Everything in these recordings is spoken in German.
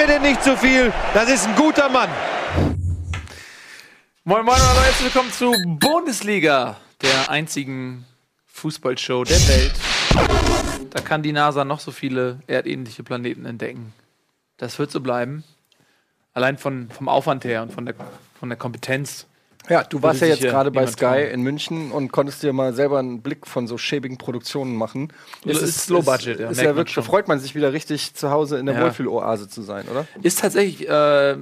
mir denn nicht zu viel. Das ist ein guter Mann. Moin Moin und herzlich willkommen zu Bundesliga, der einzigen Fußballshow der Welt. Da kann die NASA noch so viele erdähnliche Planeten entdecken. Das wird so bleiben. Allein von, vom Aufwand her und von der, von der Kompetenz. Ja, du warst ja jetzt gerade bei Sky trauen. in München und konntest dir mal selber einen Blick von so schäbigen Produktionen machen. Es ist low budget, ja, Ist, ist ja wirklich, freut man sich wieder richtig zu Hause in der Ja. Wohlfühloase zu sein, oder? Ist tatsächlich, äh, äh,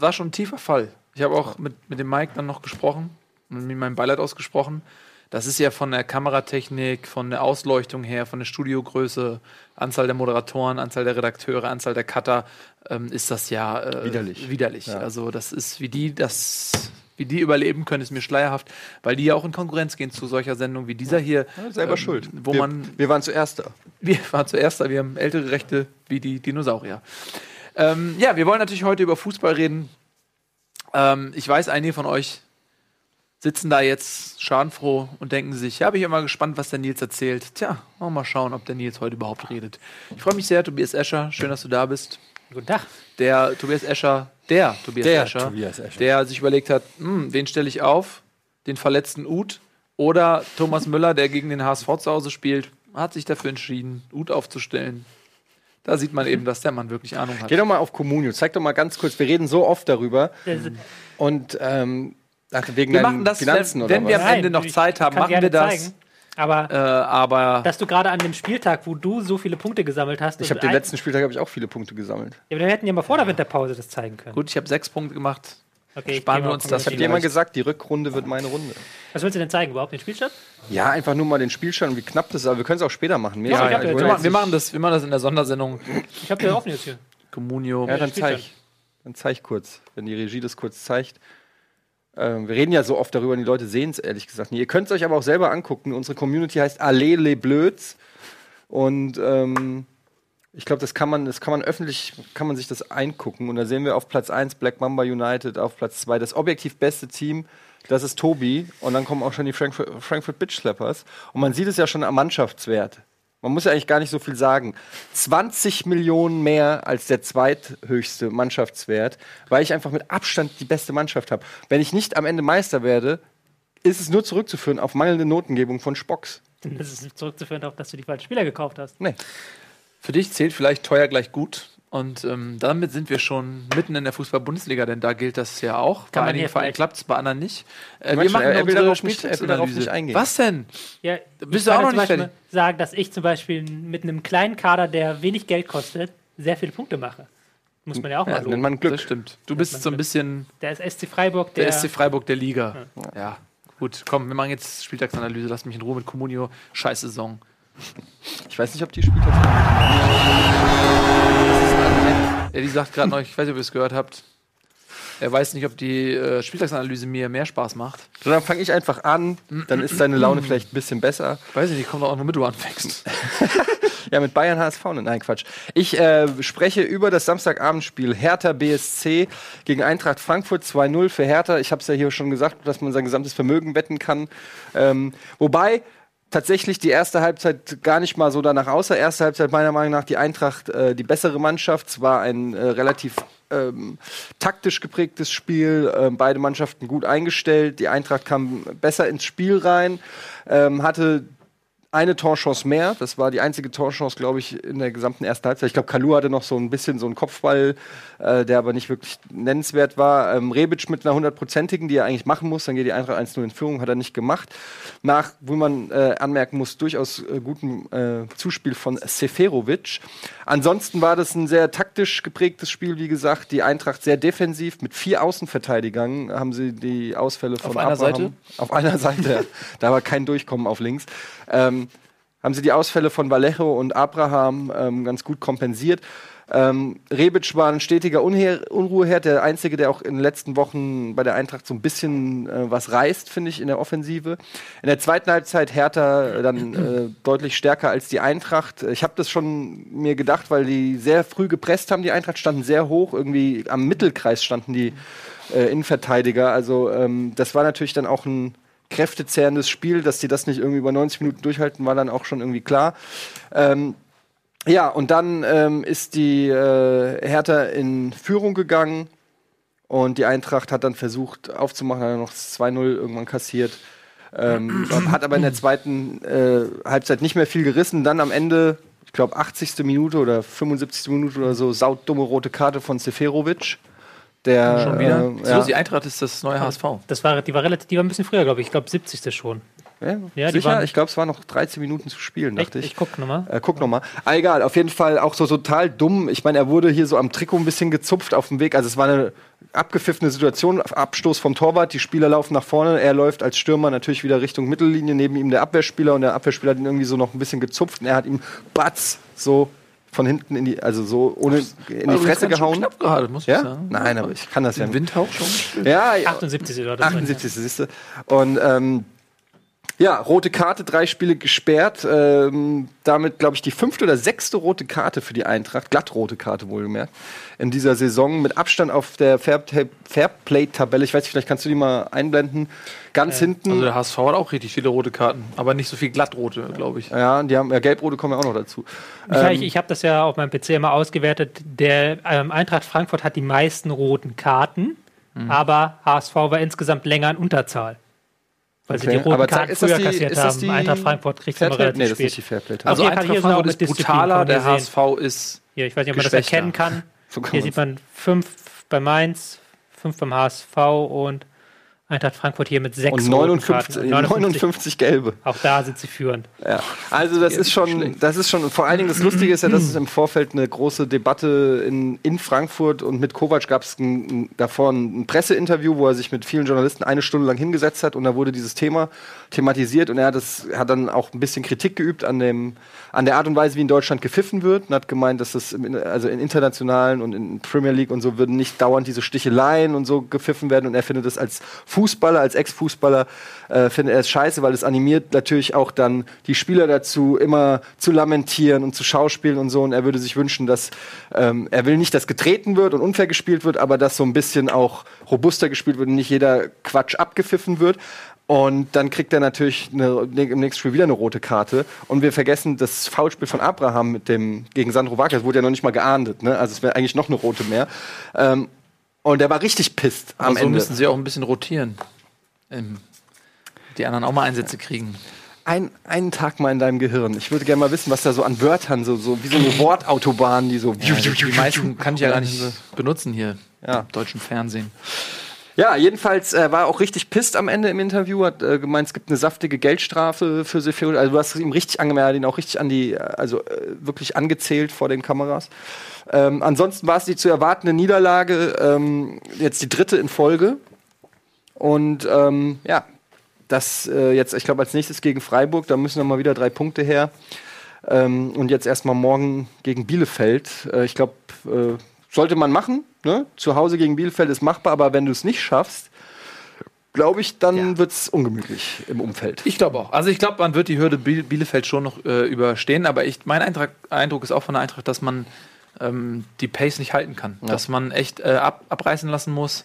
war schon ein tiefer Fall. Ich habe auch mit, mit dem Mike dann noch gesprochen und mir mein Beileid ausgesprochen. Das ist ja von der Kameratechnik, von der Ausleuchtung her, von der Studiogröße, Anzahl der Moderatoren, Anzahl der Redakteure, Anzahl der Cutter, ähm, ist das ja äh, Widerlich. widerlich. Ja. Also das ist, wie die das, wie die überleben können, ist mir schleierhaft, weil die ja auch in Konkurrenz gehen zu solcher Sendung wie dieser hier. Selber ähm, schuld. Wo wir, man wir waren zuerst da. wir waren zuerst da, wir haben ältere Rechte wie die Dinosaurier. Ähm, ja, wir wollen natürlich heute über Fußball reden. Ähm, ich weiß, einige von euch sitzen da jetzt schadenfroh und denken sich, ja, bin ich immer gespannt, was der Nils erzählt. Tja, wollen wir mal schauen, ob der Nils heute überhaupt redet. Ich freue mich sehr, Tobias Escher, schön, dass du da bist. Guten Tag. Der Tobias Escher, der Tobias Der Escher, Tobias Escher. der sich überlegt hat, hm, wen stelle ich auf? Den verletzten Uth oder Thomas Müller, der gegen den HSV zu Hause spielt, hat sich dafür entschieden, Uth aufzustellen. Da sieht man eben, dass der Mann wirklich Ahnung hat. Geh doch mal auf Communio. Zeig doch mal ganz kurz. Wir reden so oft darüber. Das- Und ähm, ach, wegen Wir deinen machen das, Finanzen wenn, oder wenn wir was? am Ende noch Zeit haben, machen wir das. zeigen. Aber Äh, aber dass du gerade an dem Spieltag, wo du so viele Punkte gesammelt hast, Ich habe den letzten Spieltag habe ich auch viele Punkte gesammelt. Ja, aber wir hätten ja mal vor der Winterpause das zeigen können. gut, ich habe sechs Punkte gemacht. Okay, ich sparen wir uns das. Ich habe dir mal gesagt, die Rückrunde wird meine Runde. Was willst du denn zeigen? Überhaupt den Spielstand? Ja, einfach nur mal den Spielstand und wie knapp das ist. Aber wir können es auch später machen. Mir Ja, ja Ich Wir, wir, machen das, wir machen das in der Sondersendung Ich habe ja offen jetzt hier. Communio. Ja, dann zeig. Dann zeig kurz, wenn die Regie das kurz zeigt. Ähm, wir reden ja so oft darüber und die Leute sehen es ehrlich gesagt nicht. Ihr könnt es euch aber auch selber angucken. Unsere Community heißt Allee les Blöds. Und ähm, ich glaube, das kann man, das kann man öffentlich, kann man sich das eingucken. Und da sehen wir auf Platz 1 Black Mamba United, auf Platz 2 das objektiv beste Team. Das ist Tobi. Und dann kommen auch schon die Frankfurt, Frankfurt Bitch Slappers. Und man sieht es ja schon am Mannschaftswert. Man muss ja eigentlich gar nicht so viel sagen. 20 Millionen mehr als der zweithöchste Mannschaftswert, weil ich einfach mit Abstand die beste Mannschaft habe. Wenn ich nicht am Ende Meister werde, ist es nur zurückzuführen auf mangelnde Notengebung von Spocks. Das ist zurückzuführen darauf, dass du die falschen Spieler gekauft hast. Nee. Für dich zählt vielleicht teuer gleich gut. Und ähm, damit sind wir schon mitten in der Fußball-Bundesliga, denn da gilt das ja auch. bei man einigen hier Vereinen klappt es, bei anderen nicht. Äh, wir machen er- er will unsere darauf nicht- er will darauf Spieltagsanalyse. nicht eingehen. Was denn? Ja, bist du auch kann noch nicht fertig. sagen, dass ich zum Beispiel mit einem kleinen Kader, der wenig Geld kostet, sehr viele Punkte mache. Muss man ja auch Ja, mal das nennt loben. man Glück. Das stimmt. Du bist so ein bisschen Der ist SC Freiburg, der der, SC Freiburg der Liga. Ja. Gut, komm, wir machen jetzt Spieltagsanalyse. Lass mich in Ruhe mit Comunio. Scheiß Saison. Ich weiß nicht, ob die Spieltags. Ja, die sagt gerade noch, ich weiß nicht, ob ihr es gehört habt. Er weiß nicht, ob die äh, Spieltagsanalyse mir mehr Spaß macht. So, dann fange ich einfach an, dann ist deine Laune vielleicht ein bisschen besser. Weiß ich nicht, kommt auch nur mit, du anfängst. Ja, mit Bayern HSV. Nein, Quatsch. Ich äh, spreche über das Samstagabendspiel Hertha BSC gegen Eintracht Frankfurt 2-0 für Hertha. Ich habe es ja hier schon gesagt, dass man sein gesamtes Vermögen wetten kann. Ähm, wobei tatsächlich die erste Halbzeit gar nicht mal so danach aussah. Erste Halbzeit meiner Meinung nach die Eintracht äh, die bessere Mannschaft. Es war ein äh, relativ ähm, taktisch geprägtes Spiel. Ähm, beide Mannschaften gut eingestellt. Die Eintracht kam besser ins Spiel rein, ähm, hatte eine Torchance mehr. Das war die einzige Torchance, glaube ich, in der gesamten ersten Halbzeit. Ich glaube, Kalu hatte noch so ein bisschen so einen Kopfball, äh, der aber nicht wirklich nennenswert war. Ähm, Rebic mit einer hundertprozentigen, die er eigentlich machen muss. Dann geht die Eintracht 1-0 in Führung, hat er nicht gemacht. Nach, wo man äh, anmerken muss, durchaus äh, gutem äh, Zuspiel von Seferovic. Ansonsten war das ein sehr taktisch geprägtes Spiel, wie gesagt. Die Eintracht sehr defensiv. Mit vier Außenverteidigern haben sie die Ausfälle von einer Abraham- Seite? Auf einer Seite. Da war kein Durchkommen auf links. Ähm, haben sie die Ausfälle von Vallejo und Abraham ähm, ganz gut kompensiert. Ähm, Rebic war ein stetiger Unher Unruheherd, der Einzige, der auch in den letzten Wochen bei der Eintracht so ein bisschen äh, was reißt, finde ich, in der Offensive. In der zweiten Halbzeit Hertha äh, dann äh, deutlich stärker als die Eintracht. Ich habe das schon mir gedacht, weil die sehr früh gepresst haben. Die Eintracht standen sehr hoch, irgendwie am Mittelkreis standen die äh, Innenverteidiger. Also ähm, das war natürlich dann auch ein kräftezehrendes Spiel, dass die das nicht irgendwie über 90 Minuten durchhalten, war dann auch schon irgendwie klar. Ähm, Ja, und dann ähm, ist die äh, Hertha in Führung gegangen und die Eintracht hat dann versucht aufzumachen, hat dann noch 2-0 irgendwann kassiert. Ähm, hat aber in der zweiten äh, Halbzeit nicht mehr viel gerissen. Dann am Ende, ich glaube 80. Minute oder 75. Minute oder so, sautdumme rote Karte von Seferovic. Der, Schon wieder? Äh, so, ja. die Eintracht ist das neue HSV. Das war, die war relativ, die war ein bisschen früher, glaube ich. Ich glaube 70. schon. Ja, Ja, sicher? waren- ich glaube, es waren noch 13 Minuten zu spielen, dachte ich. Ich guck nochmal. Äh, guck nochmal. Ah, egal, auf jeden Fall auch so total dumm. Ich meine, er wurde hier so am Trikot ein bisschen gezupft auf dem Weg. Also es war eine abgepfiffene Situation, Abstoß vom Torwart, die Spieler laufen nach vorne, er läuft als Stürmer natürlich wieder Richtung Mittellinie, neben ihm der Abwehrspieler und der Abwehrspieler hat ihn irgendwie so noch ein bisschen gezupft und er hat ihm batz so von hinten in die, also so ohne in die Fresse gehauen. Knapp gerade, muss ich Ja? sagen. Nein, aber ich kann das ja. Im Windhauch schon. Ja, ja. 78. war das. 78. siehst du. Und ähm, ja, rote Karte, drei Spiele gesperrt. Ähm, damit, glaube ich, die fünfte oder sechste rote Karte für die Eintracht, glattrote Karte wohlgemerkt, in dieser Saison mit Abstand auf der Fairplay-Tabelle. Ich weiß nicht, vielleicht kannst du die mal einblenden. Ganz hinten. Also der HSV hat auch richtig viele rote Karten, aber nicht so viel glattrote, glaube ich. ja, die haben ja gelb-rote kommen ja auch noch dazu. Ähm, ich ich habe das ja auf meinem PC immer ausgewertet. Der ähm, Eintracht Frankfurt hat die meisten roten Karten, Mhm. aber HSV war insgesamt länger in Unterzahl. Weil sie Okay, die roten aber Karten ist das früher die- kassiert ist das haben. die Eintracht Frankfurt kriegt immer Fairplay? relativ Nee, das ist spät. nicht die Fairplay-Tabelle. Also Fall Eintracht ist Frankfurt ist brutaler, der hier HSV ist Hier, ich weiß nicht, ob man das erkennen kann. So kann Hier sieht man fünf bei Mainz, fünf beim HSV und Eintracht Frankfurt hier mit sechs und roten 59, Karten. 59 gelbe. Auch da sind sie führend. Ja. Also das ist schon, das ist schon, vor allen Dingen das Lustige ist ja, dass es im Vorfeld eine große Debatte in, in Frankfurt und mit Kovac gab es davor ein Presseinterview, wo er sich mit vielen Journalisten eine Stunde lang hingesetzt hat und da wurde dieses Thema thematisiert und er hat, das, hat dann auch ein bisschen Kritik geübt an, dem, an der Art und Weise, wie in Deutschland gepfiffen wird und hat gemeint, dass das im, also in internationalen und in Premier League und so würden nicht dauernd diese Sticheleien und so gepfiffen werden und er findet das als Fußballer, als Ex-Fußballer, äh, findet er es scheiße, weil es animiert natürlich auch dann die Spieler dazu, immer zu lamentieren und zu schauspielen und so und er würde sich wünschen, dass ähm, er will nicht, dass getreten wird und unfair gespielt wird, aber dass so ein bisschen auch robuster gespielt wird und nicht jeder Quatsch abgepfiffen wird. Und dann kriegt er natürlich eine, im nächsten Spiel wieder eine rote Karte. Und wir vergessen das Foulspiel von Abraham mit dem gegen Sandro Wagner. Das wurde ja noch nicht mal geahndet. Ne? Also es wäre eigentlich noch eine rote mehr. Ähm, und der war richtig pisst am Aber so Ende. müssen sie auch ein bisschen rotieren. Ähm, die anderen auch mal Einsätze kriegen. Ein, einen Tag mal in deinem Gehirn. Ich würde gerne mal wissen, was da so an Wörtern, so, so wie so eine Wortautobahn, die so. Ja, die, die meisten kann ich ja gar nicht benutzen hier Ja. im deutschen Fernsehen. Ja, jedenfalls äh, war auch richtig pisst am Ende im Interview, hat äh, gemeint, es gibt eine saftige Geldstrafe für Seferovic. Also du hast ihm richtig angemerkt, er ihn auch richtig an die, äh, also äh, wirklich angezählt vor den Kameras. Ähm, ansonsten war es die zu erwartende Niederlage, ähm, jetzt die dritte in Folge. Und ähm, ja, das äh, jetzt, ich glaube, als nächstes gegen Freiburg, da müssen noch mal wieder drei Punkte her. Ähm, und jetzt erstmal morgen gegen Bielefeld. Äh, ich glaube, äh, sollte man machen. Ne? Zu Hause gegen Bielefeld ist machbar, aber wenn du es nicht schaffst, glaube ich, dann Ja. wird es ungemütlich im Umfeld. Ich glaube auch. Also ich glaube, man wird die Hürde Biel Bielefeld schon noch äh, überstehen, aber ich, mein Eintrag, Eindruck ist auch von der Eintracht, dass man ähm, die Pace nicht halten kann. Dass man echt äh, ab, abreißen lassen muss.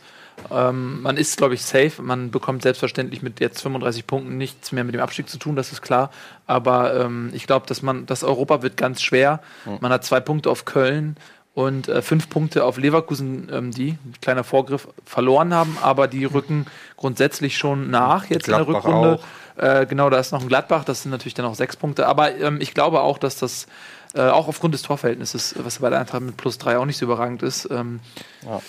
Ähm, man ist, glaube ich, safe. Man bekommt selbstverständlich mit jetzt 35 Punkten nichts mehr mit dem Abstieg zu tun, das ist klar. Aber ähm, ich glaube, dass man, das Europa wird ganz schwer. Man hat zwei Punkte auf Köln und äh, fünf Punkte auf Leverkusen, ähm, die, kleiner Vorgriff, verloren haben, aber die rücken grundsätzlich schon nach jetzt in Gladbach der Rückrunde. Äh, genau, da ist noch ein Gladbach, das sind natürlich dann auch sechs Punkte. Aber ähm, ich glaube auch, dass das äh, auch aufgrund des Torverhältnisses, was bei der Eintracht mit plus drei auch nicht so überragend ist, ähm, Ja,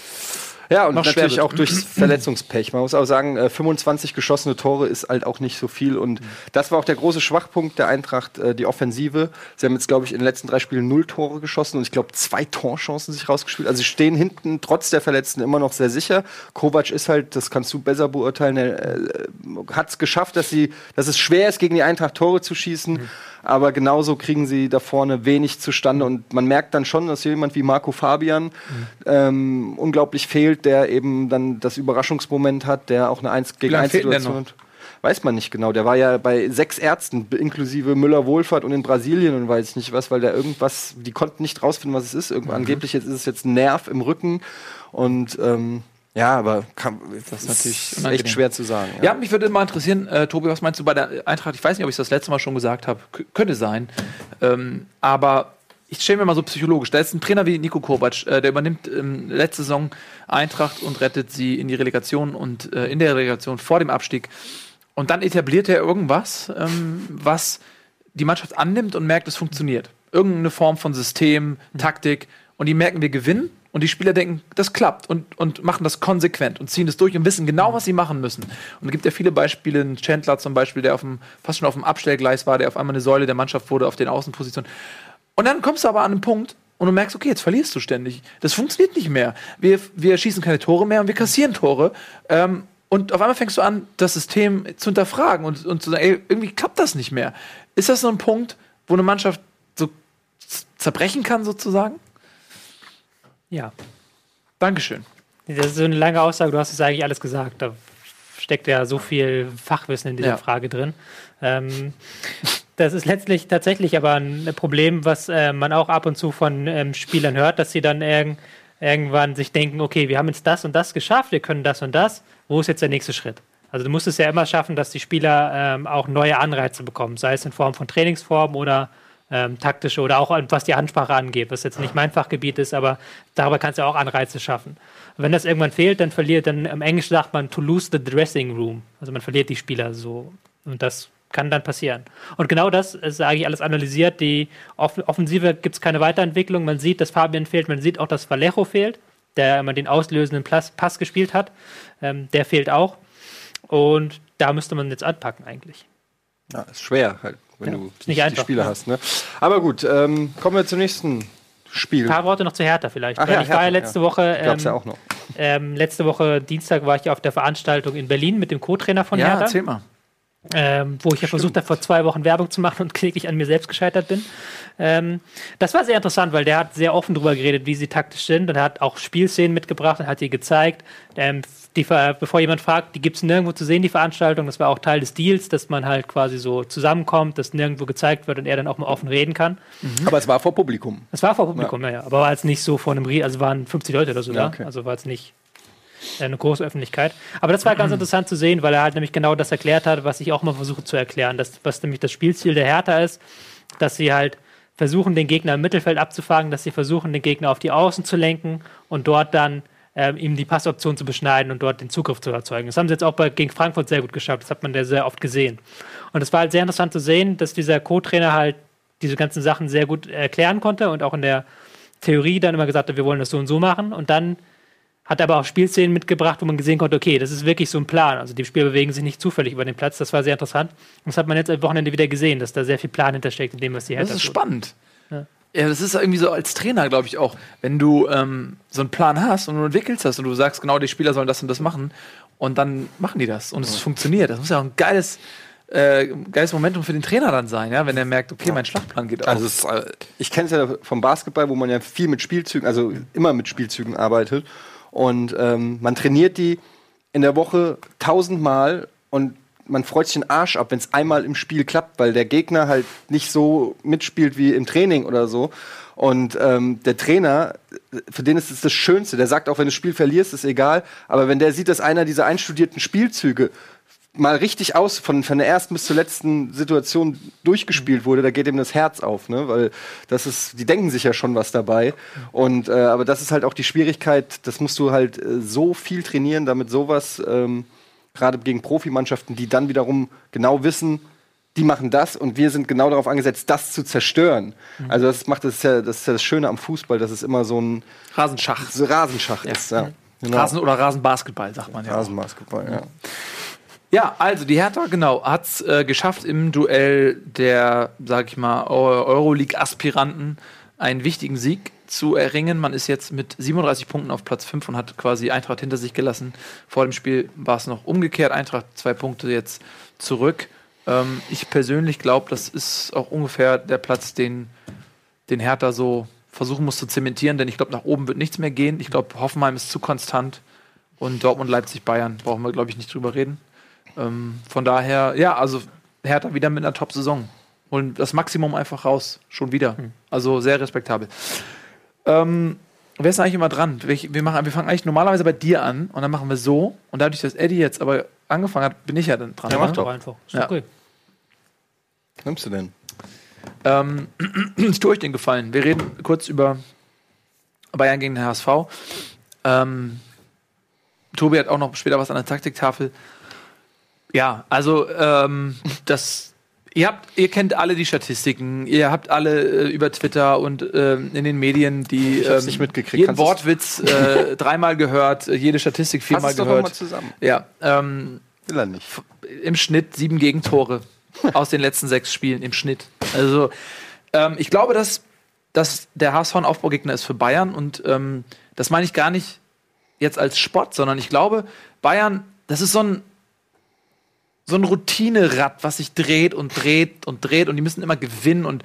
und noch natürlich auch durchs Verletzungspech. Man muss auch sagen, äh, 25 geschossene Tore ist halt auch nicht so viel. Und das war auch der große Schwachpunkt der Eintracht, äh, die Offensive. Sie haben jetzt, glaube ich, in den letzten drei Spielen null Tore geschossen und ich glaube, zwei Torchancen sich rausgespielt. Also sie stehen hinten trotz der Verletzten immer noch sehr sicher. Kovac ist halt, das kannst du besser beurteilen, er äh, hat es geschafft, dass, sie, dass es schwer ist, gegen die Eintracht Tore zu schießen. Aber genauso kriegen sie da vorne wenig zustande. Und man merkt dann schon, dass jemand wie Marco Fabian ähm, unglaublich fehlt, der eben dann das Überraschungsmoment hat, der auch eine 1 gegen lange 1 fehlt denn der Situation hat. Weiß man nicht genau. Der war ja bei sechs Ärzten, inklusive Müller-Wohlfahrt und in Brasilien und weiß nicht was, weil der irgendwas, die konnten nicht rausfinden, was es ist. Irgendwo, Angeblich jetzt ist es jetzt ein Nerv im Rücken. Und ähm, ja, aber kann, das ist natürlich echt unangenehm. schwer zu sagen. Ja, mich würde mal interessieren, äh, Tobi, was meinst du bei der Eintracht? Ich weiß nicht, ob ich das letzte Mal schon gesagt habe. Könnte sein. Ähm, aber ich stelle mir mal so psychologisch, da ist ein Trainer wie Nico Kovac, äh, der übernimmt ähm, letzte Saison Eintracht und rettet sie in die Relegation und äh, in der Relegation vor dem Abstieg. Und dann etabliert er irgendwas, ähm, was die Mannschaft annimmt und merkt, es funktioniert. Irgendeine Form von System, Taktik. Und die merken, wir gewinnen. Und die Spieler denken, das klappt und, und machen das konsequent und ziehen das durch und wissen genau, was sie machen müssen. Und es gibt ja viele Beispiele, ein Chandler zum Beispiel, der auf dem, fast schon auf dem Abstellgleis war, der auf einmal eine Säule der Mannschaft wurde auf den Außenpositionen. Und dann kommst du aber an einen Punkt und du merkst, okay, jetzt verlierst du ständig. Das funktioniert nicht mehr. Wir, wir schießen keine Tore mehr und wir kassieren Tore. Ähm, und auf einmal fängst du an, das System zu hinterfragen und, und zu sagen, ey, irgendwie klappt das nicht mehr. Ist das so ein Punkt, wo eine Mannschaft so zerbrechen kann, sozusagen? Ja. Dankeschön. Das ist so eine lange Aussage, du hast es eigentlich alles gesagt. Da steckt ja so viel Fachwissen in dieser Ja. Frage drin. Ähm, das ist letztlich tatsächlich aber ein Problem, was äh, man auch ab und zu von ähm, Spielern hört, dass sie dann irg irgendwann sich denken, okay, wir haben jetzt das und das geschafft, wir können das und das, wo ist jetzt der nächste Schritt? Also du musst es ja immer schaffen, dass die Spieler ähm, auch neue Anreize bekommen, sei es in Form von Trainingsformen oder ähm, taktische oder auch was die Ansprache angeht, was jetzt nicht mein Fachgebiet ist, aber darüber kannst du auch Anreize schaffen. Und wenn das irgendwann fehlt, dann verliert, dann im Englischen sagt man to lose the dressing room. Also man verliert die Spieler so. Und das kann dann passieren. Und genau das ist eigentlich alles analysiert. Die Off Offensive gibt es keine Weiterentwicklung. Man sieht, dass Fabian fehlt. Man sieht auch, dass Vallejo fehlt, der immer den auslösenden Pass, Pass gespielt hat. Ähm, der fehlt auch. Und da müsste man jetzt anpacken eigentlich. Ja, ist schwer, halt, wenn Ja, du ist nicht die einfach, Spieler ne? hast. Ne? Aber gut, ähm, kommen wir zum nächsten Spiel. Ein paar Worte noch zu Hertha vielleicht. Ach ja, ich war ja Hertha, letzte ja. Woche. Gab's ja ähm, auch noch. Ähm, letzte Woche Dienstag war ich auf der Veranstaltung in Berlin mit dem Co-Trainer von Ja, Hertha. erzähl mal. ähm, wo ich ja versucht habe, vor zwei Wochen Werbung zu machen und kläglich an mir selbst gescheitert bin. Ähm, das war sehr interessant, weil der hat sehr offen darüber geredet, wie sie taktisch sind und er hat auch Spielszenen mitgebracht und hat die gezeigt. Ähm, die, bevor jemand fragt, die gibt es nirgendwo zu sehen, die Veranstaltung. Das war auch Teil des Deals, dass man halt quasi so zusammenkommt, dass nirgendwo gezeigt wird und er dann auch mal offen reden kann. Aber es war vor Publikum. Das war vor Publikum, ja. ja, aber war jetzt nicht so vor einem Rie also waren 50 Leute oder so Ja, da. okay. Also war jetzt nicht äh, eine große Öffentlichkeit. Aber das war ganz interessant zu sehen, weil er halt nämlich genau das erklärt hat, was ich auch mal versuche zu erklären, dass, was nämlich das Spielziel der Hertha ist, dass sie halt versuchen, den Gegner im Mittelfeld abzufangen, dass sie versuchen, den Gegner auf die Außen zu lenken und dort dann ähm, ihm die Passoption zu beschneiden und dort den Zugriff zu erzeugen. Das haben sie jetzt auch bei, gegen Frankfurt sehr gut geschafft. Das hat man ja sehr oft gesehen. Und es war halt sehr interessant zu sehen, dass dieser Co-Trainer halt diese ganzen Sachen sehr gut erklären konnte und auch in der Theorie dann immer gesagt hat, wir wollen das so und so machen. Und dann hat er aber auch Spielszenen mitgebracht, wo man gesehen konnte, okay, das ist wirklich so ein Plan. Also die Spieler bewegen sich nicht zufällig über den Platz. Das war sehr interessant. Und das hat man jetzt am Wochenende wieder gesehen, dass da sehr viel Plan hintersteckt in dem, was die Das Hertha ist tut. spannend. Ja. Ja. das ist irgendwie so als Trainer, glaube ich, auch. Wenn du ähm, so einen Plan hast und du entwickelst das und du sagst, genau, die Spieler sollen das und das machen und dann machen die das und es funktioniert. Das muss ja auch ein geiles, äh, geiles Momentum für den Trainer dann sein, ja, wenn er merkt, okay, mein Schlachtplan geht auf. Also es ist, äh, ich kenne es ja vom Basketball, wo man ja viel mit Spielzügen, also immer mit Spielzügen arbeitet. Und ähm, man trainiert die in der Woche tausendmal und man freut sich den Arsch ab, wenn es einmal im Spiel klappt, weil der Gegner halt nicht so mitspielt wie im Training oder so. Und ähm, der Trainer, für den ist es das Schönste. Der sagt auch, wenn du das Spiel verlierst, ist egal. Aber wenn der sieht, dass einer dieser einstudierten Spielzüge mal richtig aus von, von der ersten bis zur letzten Situation durchgespielt wurde, da geht ihm das Herz auf, ne? Weil das ist, die denken sich ja schon was dabei. Und äh, aber das ist halt auch die Schwierigkeit, das musst du halt äh, so viel trainieren, damit sowas, ähm, gerade gegen Profimannschaften, die dann wiederum genau wissen, die machen das und wir sind genau darauf angesetzt, das zu zerstören. Also das macht das ist ja, das ist ja das Schöne am Fußball, dass es immer so ein Rasenschach. so Rasenschach ist. Ja. Genau. Rasen- oder Rasenbasketball, sagt man ja. Rasenbasketball, ja. Ja, also die Hertha, genau, hat es äh, geschafft, im Duell der, sag ich mal, Eu- Euroleague-Aspiranten einen wichtigen Sieg zu erringen. Man ist jetzt mit 37 Punkten auf Platz 5 und hat quasi Eintracht hinter sich gelassen. Vor dem Spiel war es noch umgekehrt. Eintracht zwei Punkte jetzt zurück. Ähm, ich persönlich glaube, das ist auch ungefähr der Platz, den, den Hertha so versuchen muss zu zementieren, denn ich glaube, nach oben wird nichts mehr gehen. Ich glaube, Hoffenheim ist zu konstant und Dortmund, Leipzig, Bayern brauchen wir, glaube ich, nicht drüber reden. Ähm, von daher, ja, also Hertha wieder mit einer Top-Saison. Holen das Maximum einfach raus. Schon wieder. Also sehr respektabel. Ähm, wer ist eigentlich immer dran? Wir, wir, machen, wir fangen eigentlich normalerweise bei dir an und dann machen wir so. Und dadurch, dass Eddie jetzt aber angefangen hat, bin ich ja dann dran. Ja, mach doch. einfach. Ist Ja. okay. Was nimmst du denn? Ähm, ich tue euch den Gefallen. Wir reden kurz über Bayern gegen den HSV. Ähm, Tobi hat auch noch später was an der Taktiktafel. Ja, also ähm, das. Ihr habt, ihr kennt alle die Statistiken. Ihr habt alle äh, über Twitter und ähm, in den Medien die ähm, nicht mitgekriegt. jeden Kannst Wortwitz äh, dreimal gehört, äh, jede Statistik viermal es doch mal gehört. zusammen. Ja, ähm, Will er nicht. im Schnitt sieben Gegentore aus den letzten sechs Spielen im Schnitt. Also ähm, ich glaube, dass, dass der HSV ein Aufbaugegner ist für Bayern und ähm, das meine ich gar nicht jetzt als Spott, sondern ich glaube, Bayern, das ist so ein so ein Routinenrad, was sich dreht und dreht und dreht und die müssen immer gewinnen und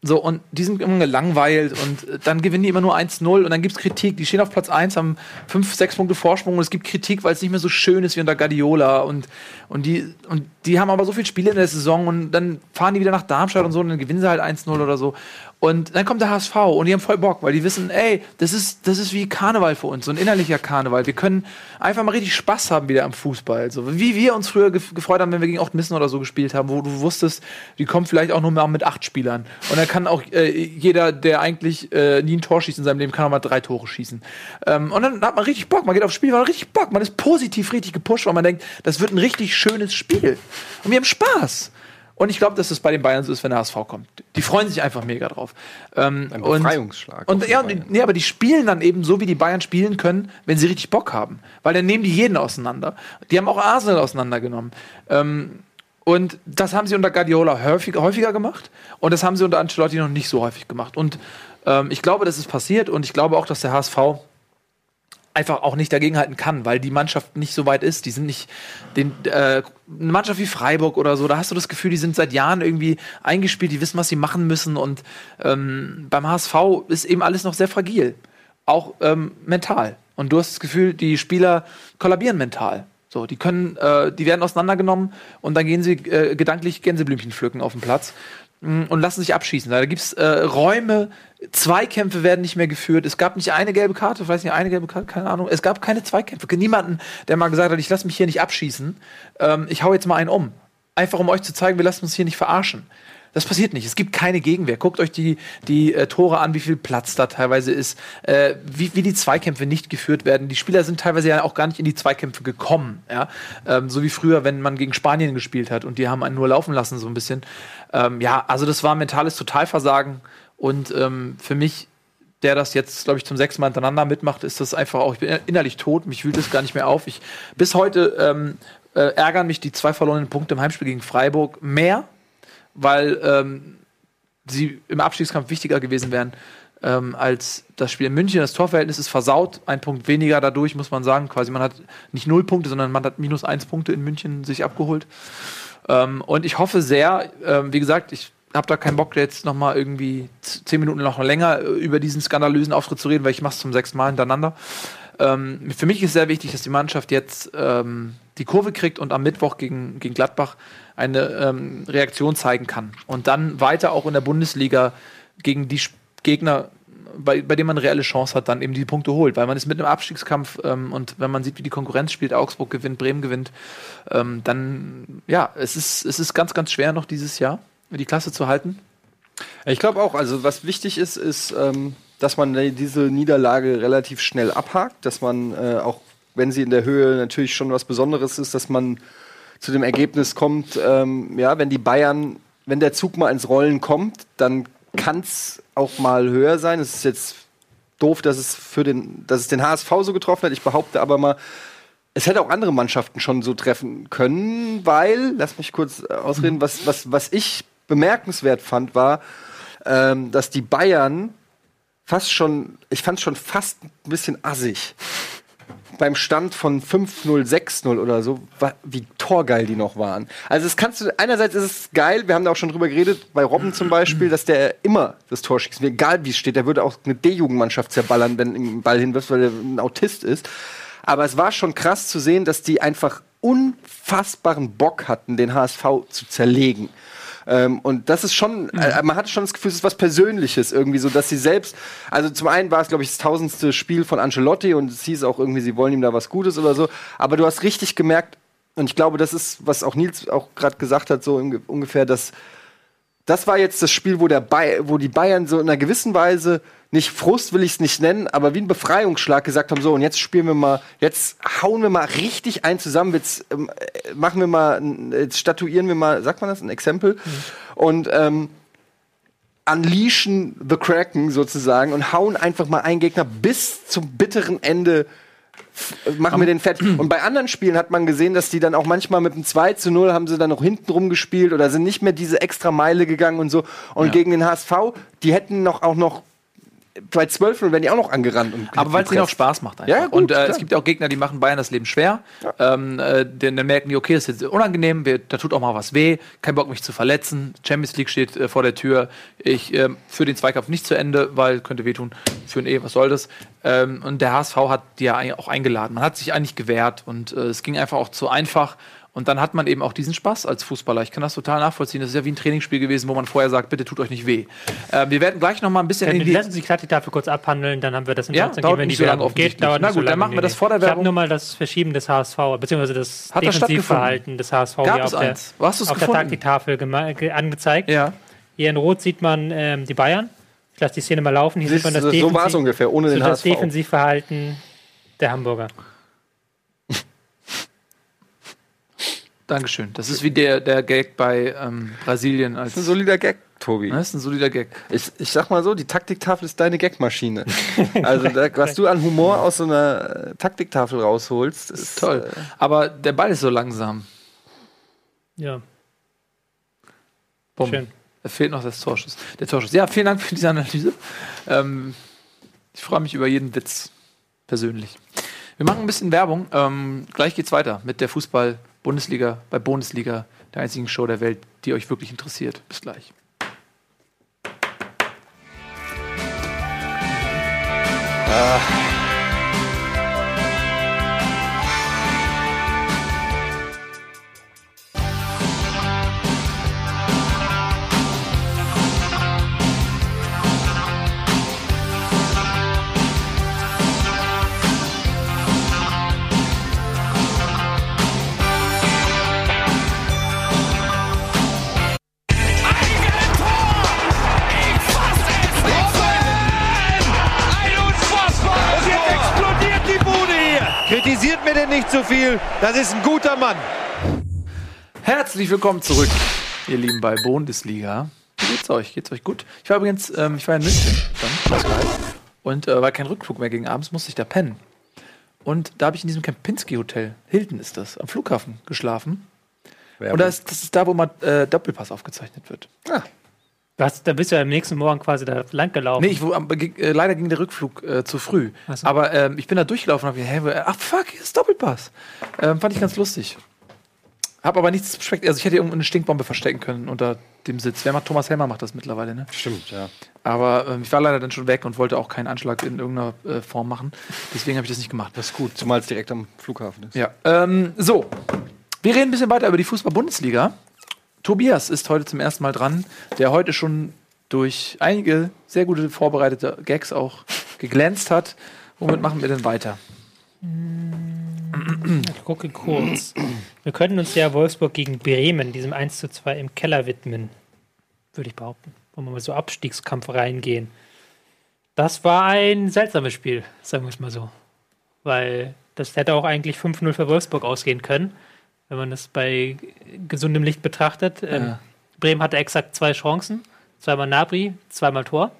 so, und die sind immer gelangweilt und äh, dann gewinnen die immer nur 1-0 und dann gibt's Kritik. Die stehen auf Platz 1, haben 5, 6 Punkte Vorsprung und es gibt Kritik, weil es nicht mehr so schön ist wie unter Guardiola und, und, die, und die haben aber so viele Spiele in der Saison und dann fahren die wieder nach Darmstadt und so und dann gewinnen sie halt 1-0 oder so. Und dann kommt der HSV und die haben voll Bock, weil die wissen, ey, das ist, das ist wie Karneval für uns, so ein innerlicher Karneval. Wir können einfach mal richtig Spaß haben wieder am Fußball. So wie wir uns früher gef gefreut haben, wenn wir gegen Ochtmissen oder so gespielt haben, wo du wusstest, die kommen vielleicht auch nur mal mit acht Spielern. Und dann kann auch äh, jeder, der eigentlich äh, nie ein Tor schießt in seinem Leben, kann auch mal drei Tore schießen. Ähm, und dann hat man richtig Bock, man geht aufs Spiel, man hat richtig Bock, man ist positiv richtig gepusht, weil man denkt, das wird ein richtig schönes Spiel. Und wir haben Spaß. Und ich glaube, dass es bei den Bayern so ist, wenn der HSV kommt. Die freuen sich einfach mega drauf. Ähm, Ein und- Befreiungsschlag. Und, auf ja, und, nee, aber die spielen dann eben so, wie die Bayern spielen können, wenn sie richtig Bock haben. Weil dann nehmen die jeden auseinander. Die haben auch Arsenal auseinandergenommen. Ähm, und das haben sie unter Guardiola häufiger, häufiger gemacht. Und das haben sie unter Ancelotti noch nicht so häufig gemacht. Und ähm, ich glaube, das ist passiert. Und ich glaube auch, dass der HSV einfach auch nicht dagegenhalten kann, weil die Mannschaft nicht so weit ist. Die sind nicht den, äh, eine Mannschaft wie Freiburg oder so. Da hast du das Gefühl, die sind seit Jahren irgendwie eingespielt, die wissen, was sie machen müssen. Und ähm, beim HSV ist eben alles noch sehr fragil, auch ähm, mental. Und du hast das Gefühl, die Spieler kollabieren mental. So, die können, äh, die werden auseinandergenommen und dann gehen sie äh, gedanklich Gänseblümchen pflücken auf dem Platz und lassen sich abschießen. Da gibt's äh, Räume, Zweikämpfe werden nicht mehr geführt. Es gab nicht eine gelbe Karte, ich weiß nicht, eine gelbe Karte, keine Ahnung. Es gab keine Zweikämpfe. Niemanden, der mal gesagt hat, ich lasse mich hier nicht abschießen. Ähm, ich hau jetzt mal einen um. Einfach um euch zu zeigen, wir lassen uns hier nicht verarschen. Das passiert nicht. Es gibt keine Gegenwehr. Guckt euch die, die äh, Tore an, wie viel Platz da teilweise ist, äh, wie, wie die Zweikämpfe nicht geführt werden. Die Spieler sind teilweise ja auch gar nicht in die Zweikämpfe gekommen. Ja? Ähm, so wie früher, wenn man gegen Spanien gespielt hat und die haben einen nur laufen lassen, so ein bisschen. Ähm, ja, also das war mentales Totalversagen. Und ähm, für mich, der das jetzt, glaube ich, zum sechsten Mal hintereinander mitmacht, ist das einfach auch, ich bin innerlich tot, mich wühlt es gar nicht mehr auf. Ich, bis heute ähm, äh, ärgern mich die zwei verlorenen Punkte im Heimspiel gegen Freiburg mehr, weil ähm, sie im Abstiegskampf wichtiger gewesen wären ähm, als das Spiel in München. Das Torverhältnis ist versaut, ein Punkt weniger dadurch, muss man sagen. Quasi, man hat nicht null Punkte, sondern man hat minus eins Punkte in München sich abgeholt. Ähm, und ich hoffe sehr, ähm, wie gesagt, ich habe da keinen Bock, jetzt noch mal irgendwie zehn Minuten noch länger äh, über diesen skandalösen Auftritt zu reden, weil ich mache es zum sechsten Mal hintereinander. Ähm, für mich ist sehr wichtig, dass die Mannschaft jetzt ähm, die Kurve kriegt und am Mittwoch gegen, gegen Gladbach eine ähm, Reaktion zeigen kann. Und dann weiter auch in der Bundesliga gegen die Gegner, bei, bei denen man eine reelle Chance hat, dann eben die Punkte holt. Weil man ist mit einem Abstiegskampf ähm, und wenn man sieht, wie die Konkurrenz spielt, Augsburg gewinnt, Bremen gewinnt, ähm, dann ja, es ist, es ist ganz, ganz schwer noch dieses Jahr, die Klasse zu halten. Ich glaube auch, also was wichtig ist, ist, ähm, dass man die- diese Niederlage relativ schnell abhakt, dass man äh, auch, wenn sie in der Höhe natürlich schon was Besonderes ist, dass man zu dem Ergebnis kommt, ähm, ja, wenn die Bayern, wenn der Zug mal ins Rollen kommt, dann kann es auch mal höher sein. Es ist jetzt doof, dass es für den, dass es den HSV so getroffen hat. Ich behaupte aber mal, es hätte auch andere Mannschaften schon so treffen können, weil, lass mich kurz äh, ausreden, was, was, was ich bemerkenswert fand, war, ähm, dass die Bayern fast schon, ich fand es schon fast ein bisschen assig. Beim Stand von 5-0, 6-0 oder so, wie torgeil die noch waren. Also das kannst du, einerseits ist es geil, wir haben da auch schon drüber geredet, bei Robben zum Beispiel, dass der immer das Tor schießt, egal wie es steht, der würde auch eine D-Jugendmannschaft zerballern, wenn ein Ball hinwirft, weil er ein Autist ist. Aber es war schon krass zu sehen, dass die einfach unfassbaren Bock hatten, den HSV zu zerlegen. Ähm, und das ist schon, äh, man hatte schon das Gefühl, es ist was Persönliches irgendwie, so dass sie selbst, also zum einen war es, glaube ich, das tausendste Spiel von Ancelotti und es hieß auch irgendwie, sie wollen ihm da was Gutes oder so, aber du hast richtig gemerkt, und ich glaube, das ist, was auch Nils auch gerade gesagt hat, so ungefähr, dass das war jetzt das Spiel, wo, der wo die Bayern so in einer gewissen Weise nicht Frust will ich es nicht nennen, aber wie ein Befreiungsschlag gesagt haben, so und jetzt spielen wir mal, jetzt hauen wir mal richtig ein zusammen, jetzt ähm, äh, machen wir mal, jetzt statuieren wir mal, sagt man das, ein Exempel mhm. und ähm, unleashen the Kraken sozusagen und hauen einfach mal einen Gegner bis zum bitteren Ende machen wir den fett. Und bei anderen Spielen hat man gesehen, dass die dann auch manchmal mit einem 2 zu 0 haben sie dann noch hinten rumgespielt oder sind nicht mehr diese extra Meile gegangen und so. Und ja. gegen den HSV, die hätten noch auch noch bei 12 werden die auch noch angerannt. Und aber weil es ihnen auch Spaß macht einfach. Ja, gut, und äh, es gibt ja auch Gegner, die machen Bayern das Leben schwer. Ja. Ähm, äh, dann, dann, merken die, okay, das ist jetzt unangenehm, wir, da tut auch mal was weh, kein Bock mich zu verletzen. Champions League steht äh, vor der Tür. Ich äh, führe den Zweikampf nicht zu Ende, weil könnte wehtun. Für ein E, was soll das? Ähm, und der HSV hat die ja auch eingeladen. Man hat sich eigentlich gewehrt und äh, es ging einfach auch zu einfach. Und dann hat man eben auch diesen Spaß als Fußballer. Ich kann das total nachvollziehen. Das ist ja wie ein Trainingsspiel gewesen, wo man vorher sagt, bitte tut euch nicht weh. Äh, wir werden gleich noch mal ein bisschen in die Lassen Sie gerade dafür kurz abhandeln, dann haben wir das in ja, dauert gehen, nicht so lange aufgeht. Dauert Na gut, so dann machen wir das vor der Werbung. Ich habe nur mal das Verschieben des HSV, beziehungsweise das Hat Defensivverhalten des HSV Gab hier auf, der, auf der Taktiktafel angezeigt. Ja. Hier in Rot sieht man ähm, die Bayern. Ich lasse die Szene mal laufen. Hier sieht man das, das so es ungefähr, ohne den HSV. Das Defensivverhalten der Hamburger. Dankeschön. Das ist wie der, der Gag bei ähm, Brasilien. Als das ist ein solider Gag, Tobi. Das ist ein solider Gag. Ich, ich sag mal so, die Taktiktafel ist deine Gagmaschine. also da, was du an Humor aus so einer äh, Taktiktafel rausholst, ist, ist toll. Äh, Aber der Ball ist so langsam. Ja. Bumm. Schön. Da fehlt noch das Torschuss. Der Torschuss. Ja, vielen Dank für diese Analyse. Ähm, ich freue mich über jeden Witz persönlich. Wir machen ein bisschen Werbung. Ähm, gleich geht's weiter mit der Fußball- Bundesliga bei Bundesliga, der einzigen Show der Welt, die euch wirklich interessiert. Bis gleich. Ah. Nicht zu viel. Das ist ein guter Mann. Herzlich willkommen zurück, ihr Lieben, bei Bundesliga. Wie geht's euch? Geht's euch gut? Ich war übrigens, ähm, ich war in München dann, und äh, war kein Rückflug mehr gegen abends, musste ich da pennen. Und da habe ich in diesem Kempinski Hotel, Hilton ist das, am Flughafen geschlafen. Werbung. Und das, das, ist da, wo mal äh, Doppelpass aufgezeichnet wird. Ah. Was, da bist du ja am nächsten Morgen quasi da lang gelaufen. Nee, ich, wo, äh, leider ging der Rückflug äh, zu früh. So. Aber ähm, ich bin da durchgelaufen und hab gedacht, ach fuck, hier ist Doppelpass. Ähm, fand ich ganz lustig. Hab aber nichts versteckt. Also ich hätte irgendwo eine Stinkbombe verstecken können unter dem Sitz. Wer macht Thomas Helmer macht das mittlerweile, ne? Stimmt, ja. Aber ähm, ich war leider dann schon weg und wollte auch keinen Anschlag in irgendeiner äh, Form machen. Deswegen habe ich das nicht gemacht. Das ist gut, zumal es direkt am Flughafen ist. Ja. Ähm, so. Wir reden ein bisschen weiter über die Fußball-Bundesliga. Tobias ist heute zum ersten Mal dran, der heute schon durch einige sehr gute vorbereitete Gags auch geglänzt hat. Womit machen wir denn weiter? Ich gucke kurz. Wir könnten uns ja Wolfsburg gegen Bremen, diesem 1 zu 2 im Keller widmen. Würde ich behaupten. Wo wir mal so Abstiegskampf reingehen. Das war ein seltsames Spiel, sagen wir es mal so. Weil das hätte auch eigentlich 5-0 für Wolfsburg ausgehen können, wenn man das bei gesundem Licht betrachtet. Ja. Ähm, Bremen hatte exakt zwei Chancen zweimal Nabri, zweimal Tor.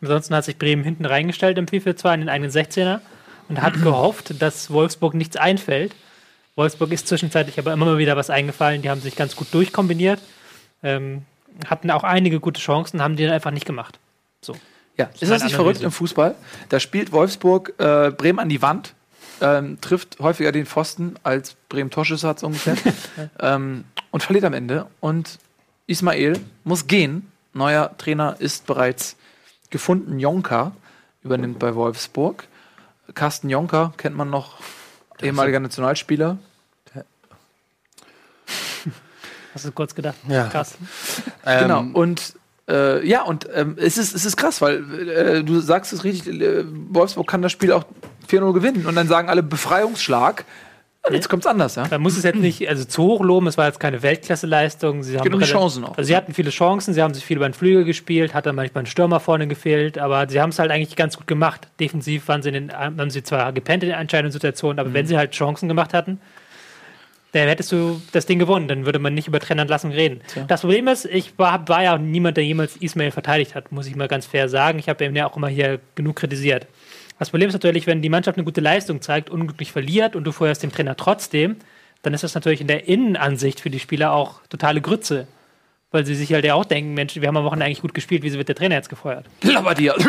Ansonsten hat sich Bremen hinten reingestellt im 4-4-2 in den eigenen 16er und hat gehofft, dass Wolfsburg nichts einfällt. Wolfsburg ist zwischenzeitlich aber immer mal wieder was eingefallen. Die haben sich ganz gut durchkombiniert, ähm, hatten auch einige gute Chancen, haben die dann einfach nicht gemacht. So. Ja, ist das nicht verrückt im Fußball? Da spielt Wolfsburg äh, Bremen an die Wand, ähm, trifft häufiger den Pfosten als Bremen Torschüsse hat, so ungefähr, ähm, und verliert am Ende. Und Ismail muss gehen, neuer Trainer ist bereits gefunden. Jonka übernimmt bei Wolfsburg. Carsten Jonka kennt man noch, ehemaliger Nationalspieler. Hast du kurz gedacht? Ja. Carsten. genau. Ähm, und äh, ja, und ähm, es, ist, es ist krass, weil äh, du sagst es richtig, äh, Wolfsburg kann das Spiel auch 4-0 gewinnen und dann sagen alle Befreiungsschlag. Jetzt kommt's anders, ja? Man muss es jetzt nicht also zu hoch loben, es war jetzt keine Weltklasseleistung. Sie haben Geht um die Chancen auch. Also sie hatten viele Chancen, sie haben sich viel über den Flügel gespielt, hat dann manchmal ein Stürmer vorne gefehlt, aber sie haben es halt eigentlich ganz gut gemacht. Defensiv waren sie in den, haben sie zwar gepennt in den entscheidenden Situationen, aber Mhm. wenn sie halt Chancen gemacht hatten, dann hättest du das Ding gewonnen, dann würde man nicht über Trennentlassung reden. Das Problem ist, ich war, war ja auch niemand, der jemals Ismail verteidigt hat, muss ich mal ganz fair sagen. Ich habe ihn ja auch immer hier genug kritisiert. Das Problem ist natürlich, wenn die Mannschaft eine gute Leistung zeigt, unglücklich verliert und du feuerst den Trainer trotzdem, dann ist das natürlich in der Innenansicht für die Spieler auch totale Grütze. Weil sie sich halt ja auch denken, Mensch, wir haben am Wochenende eigentlich gut gespielt, wieso wird der Trainer jetzt gefeuert? Labber dir.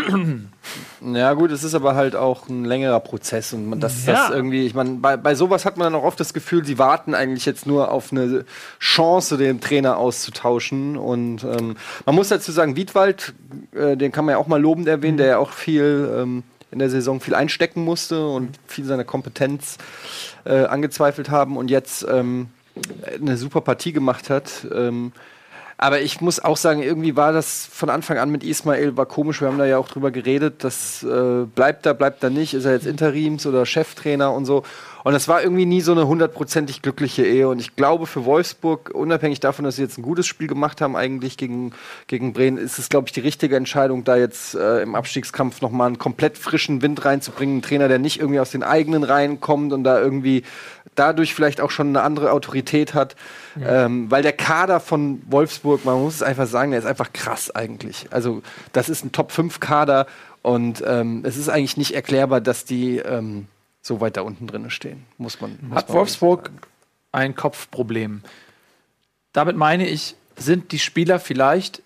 Ja, gut, es ist aber halt auch ein längerer Prozess und man, das, Ja. das irgendwie, ich meine, bei, bei sowas hat man dann auch oft das Gefühl, sie warten eigentlich jetzt nur auf eine Chance, den Trainer auszutauschen. Und ähm, man muss dazu sagen, Wiedwald, äh, den kann man ja auch mal lobend erwähnen, der ja auch viel ähm, in der Saison viel einstecken musste und viel seiner Kompetenz äh, angezweifelt haben und jetzt ähm, eine super Partie gemacht hat. Ähm, aber ich muss auch sagen, irgendwie war das von Anfang an mit Ismail war komisch. Wir haben da ja auch drüber geredet. Das äh, bleibt da, bleibt da nicht. Ist er jetzt Interims- oder Cheftrainer und so. Und das war irgendwie nie so eine hundertprozentig glückliche Ehe. Und ich glaube, für Wolfsburg, unabhängig davon, dass sie jetzt ein gutes Spiel gemacht haben, eigentlich gegen, gegen Bremen, ist es, glaube ich, die richtige Entscheidung, da jetzt äh, im Abstiegskampf nochmal einen komplett frischen Wind reinzubringen. Ein Trainer, der nicht irgendwie aus den eigenen Reihen kommt und da irgendwie dadurch vielleicht auch schon eine andere Autorität hat. Ähm, weil der Kader von Wolfsburg, man muss es einfach sagen, der ist einfach krass eigentlich. Also das ist ein Top-5-Kader und ähm, es ist eigentlich nicht erklärbar, dass die ähm, so weit da unten drin stehen. Muss man. Muss Hat man Wolfsburg ein Kopfproblem? Damit meine ich, sind die Spieler vielleicht,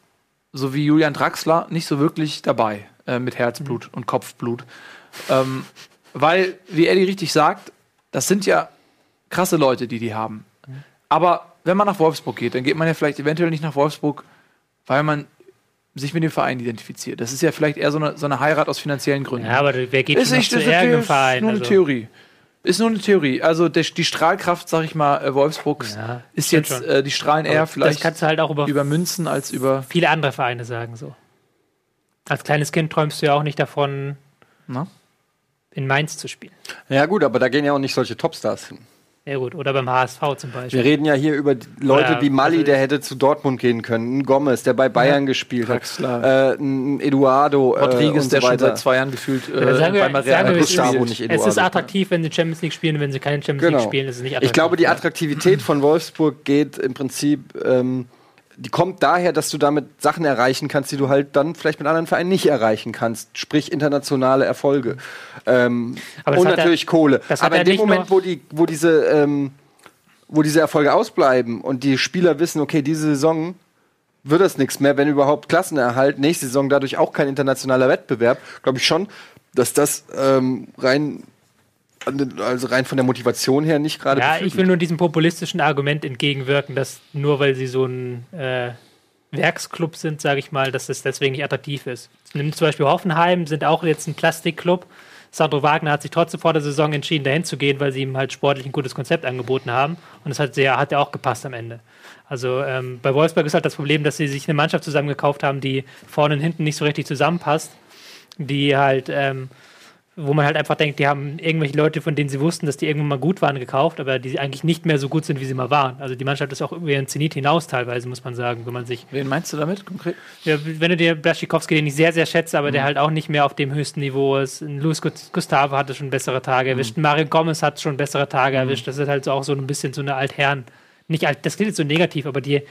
so wie Julian Draxler, nicht so wirklich dabei äh, mit Herzblut und Kopfblut. Ähm, weil, wie Eddie richtig sagt, das sind ja krasse Leute, die die haben. Aber wenn man nach Wolfsburg geht, dann geht man ja vielleicht eventuell nicht nach Wolfsburg, weil man sich mit dem Verein identifiziert. Das ist ja vielleicht eher so eine, so eine Heirat aus finanziellen Gründen. Ja, aber wer geht Ist schon noch nicht, zu das ist Verein? nur eine Also, Theorie. Ist nur eine Theorie. Also der, die Strahlkraft, sag ich mal, äh, Wolfsburgs Ja, ist jetzt, äh, die strahlen eher das vielleicht kannst du halt auch über über Münzen als über. viele andere Vereine sagen so. Als kleines Kind träumst du ja auch nicht davon, Na? in Mainz zu spielen. Ja gut, aber da gehen ja auch nicht solche Topstars hin. Ja gut, oder beim HSV zum Beispiel. Wir reden ja hier über Leute Ja, wie Mali, also- der hätte zu Dortmund gehen können, ein Gomez, der bei Bayern gespielt hat, äh, ein Eduardo, äh, Rodriguez, der so schon weiter. seit zwei Jahren gefühlt äh, Ja, sagen wir- bei Real sagen wir, Madrid es ist- Gustavo, spielt. nicht es Eduardo. ist attraktiv, wenn sie Champions League spielen und wenn sie keine Champions Genau. League spielen, ist es nicht attraktiv. Ich glaube, die Attraktivität von Wolfsburg geht im Prinzip, ähm, die kommt daher, dass du damit Sachen erreichen kannst, die du halt dann vielleicht mit anderen Vereinen nicht erreichen kannst. Sprich internationale Erfolge. Ähm, und natürlich Kohle. das hat Aber in dem Moment, wo, die, wo, diese, ähm, wo diese Erfolge ausbleiben und die Spieler wissen, okay, diese Saison wird das nichts mehr, wenn überhaupt Klassenerhalt, nächste Saison dadurch auch kein internationaler Wettbewerb, glaube ich schon, dass das ähm, rein also rein von der Motivation her nicht gerade Ja, ich will nur diesem populistischen Argument entgegenwirken, dass nur weil sie so ein äh, Werksclub sind, sage ich mal, dass es deswegen nicht attraktiv ist. Nimm zum Beispiel Hoffenheim, sind auch jetzt ein Plastikclub. Sandro Wagner hat sich trotzdem vor der Saison entschieden, dahin zu gehen, weil sie ihm halt sportlich ein gutes Konzept angeboten haben. Und das hat, sehr, hat ja auch gepasst am Ende. Also ähm, bei Wolfsburg ist halt das Problem, dass sie sich eine Mannschaft zusammengekauft haben, die vorne und hinten nicht so richtig zusammenpasst. Die halt, ähm, wo man halt einfach denkt, die haben irgendwelche Leute, von denen sie wussten, dass die irgendwann mal gut waren, gekauft, aber die eigentlich nicht mehr so gut sind, wie sie mal waren. Also die Mannschaft ist auch über ihren Zenit hinaus teilweise, muss man sagen, wenn man sich Wen meinst du damit konkret? ja, wenn du dir Blaschikowski, den ich sehr, sehr schätze, aber der Mhm. halt auch nicht mehr auf dem höchsten Niveau ist. Luis Gu- Gustavo hatte schon bessere Tage Mhm. erwischt. Ein Mario Gomez hat schon bessere Tage erwischt. Das ist halt so auch so ein bisschen so eine Altherren. Nicht alt, das klingt jetzt so negativ, aber die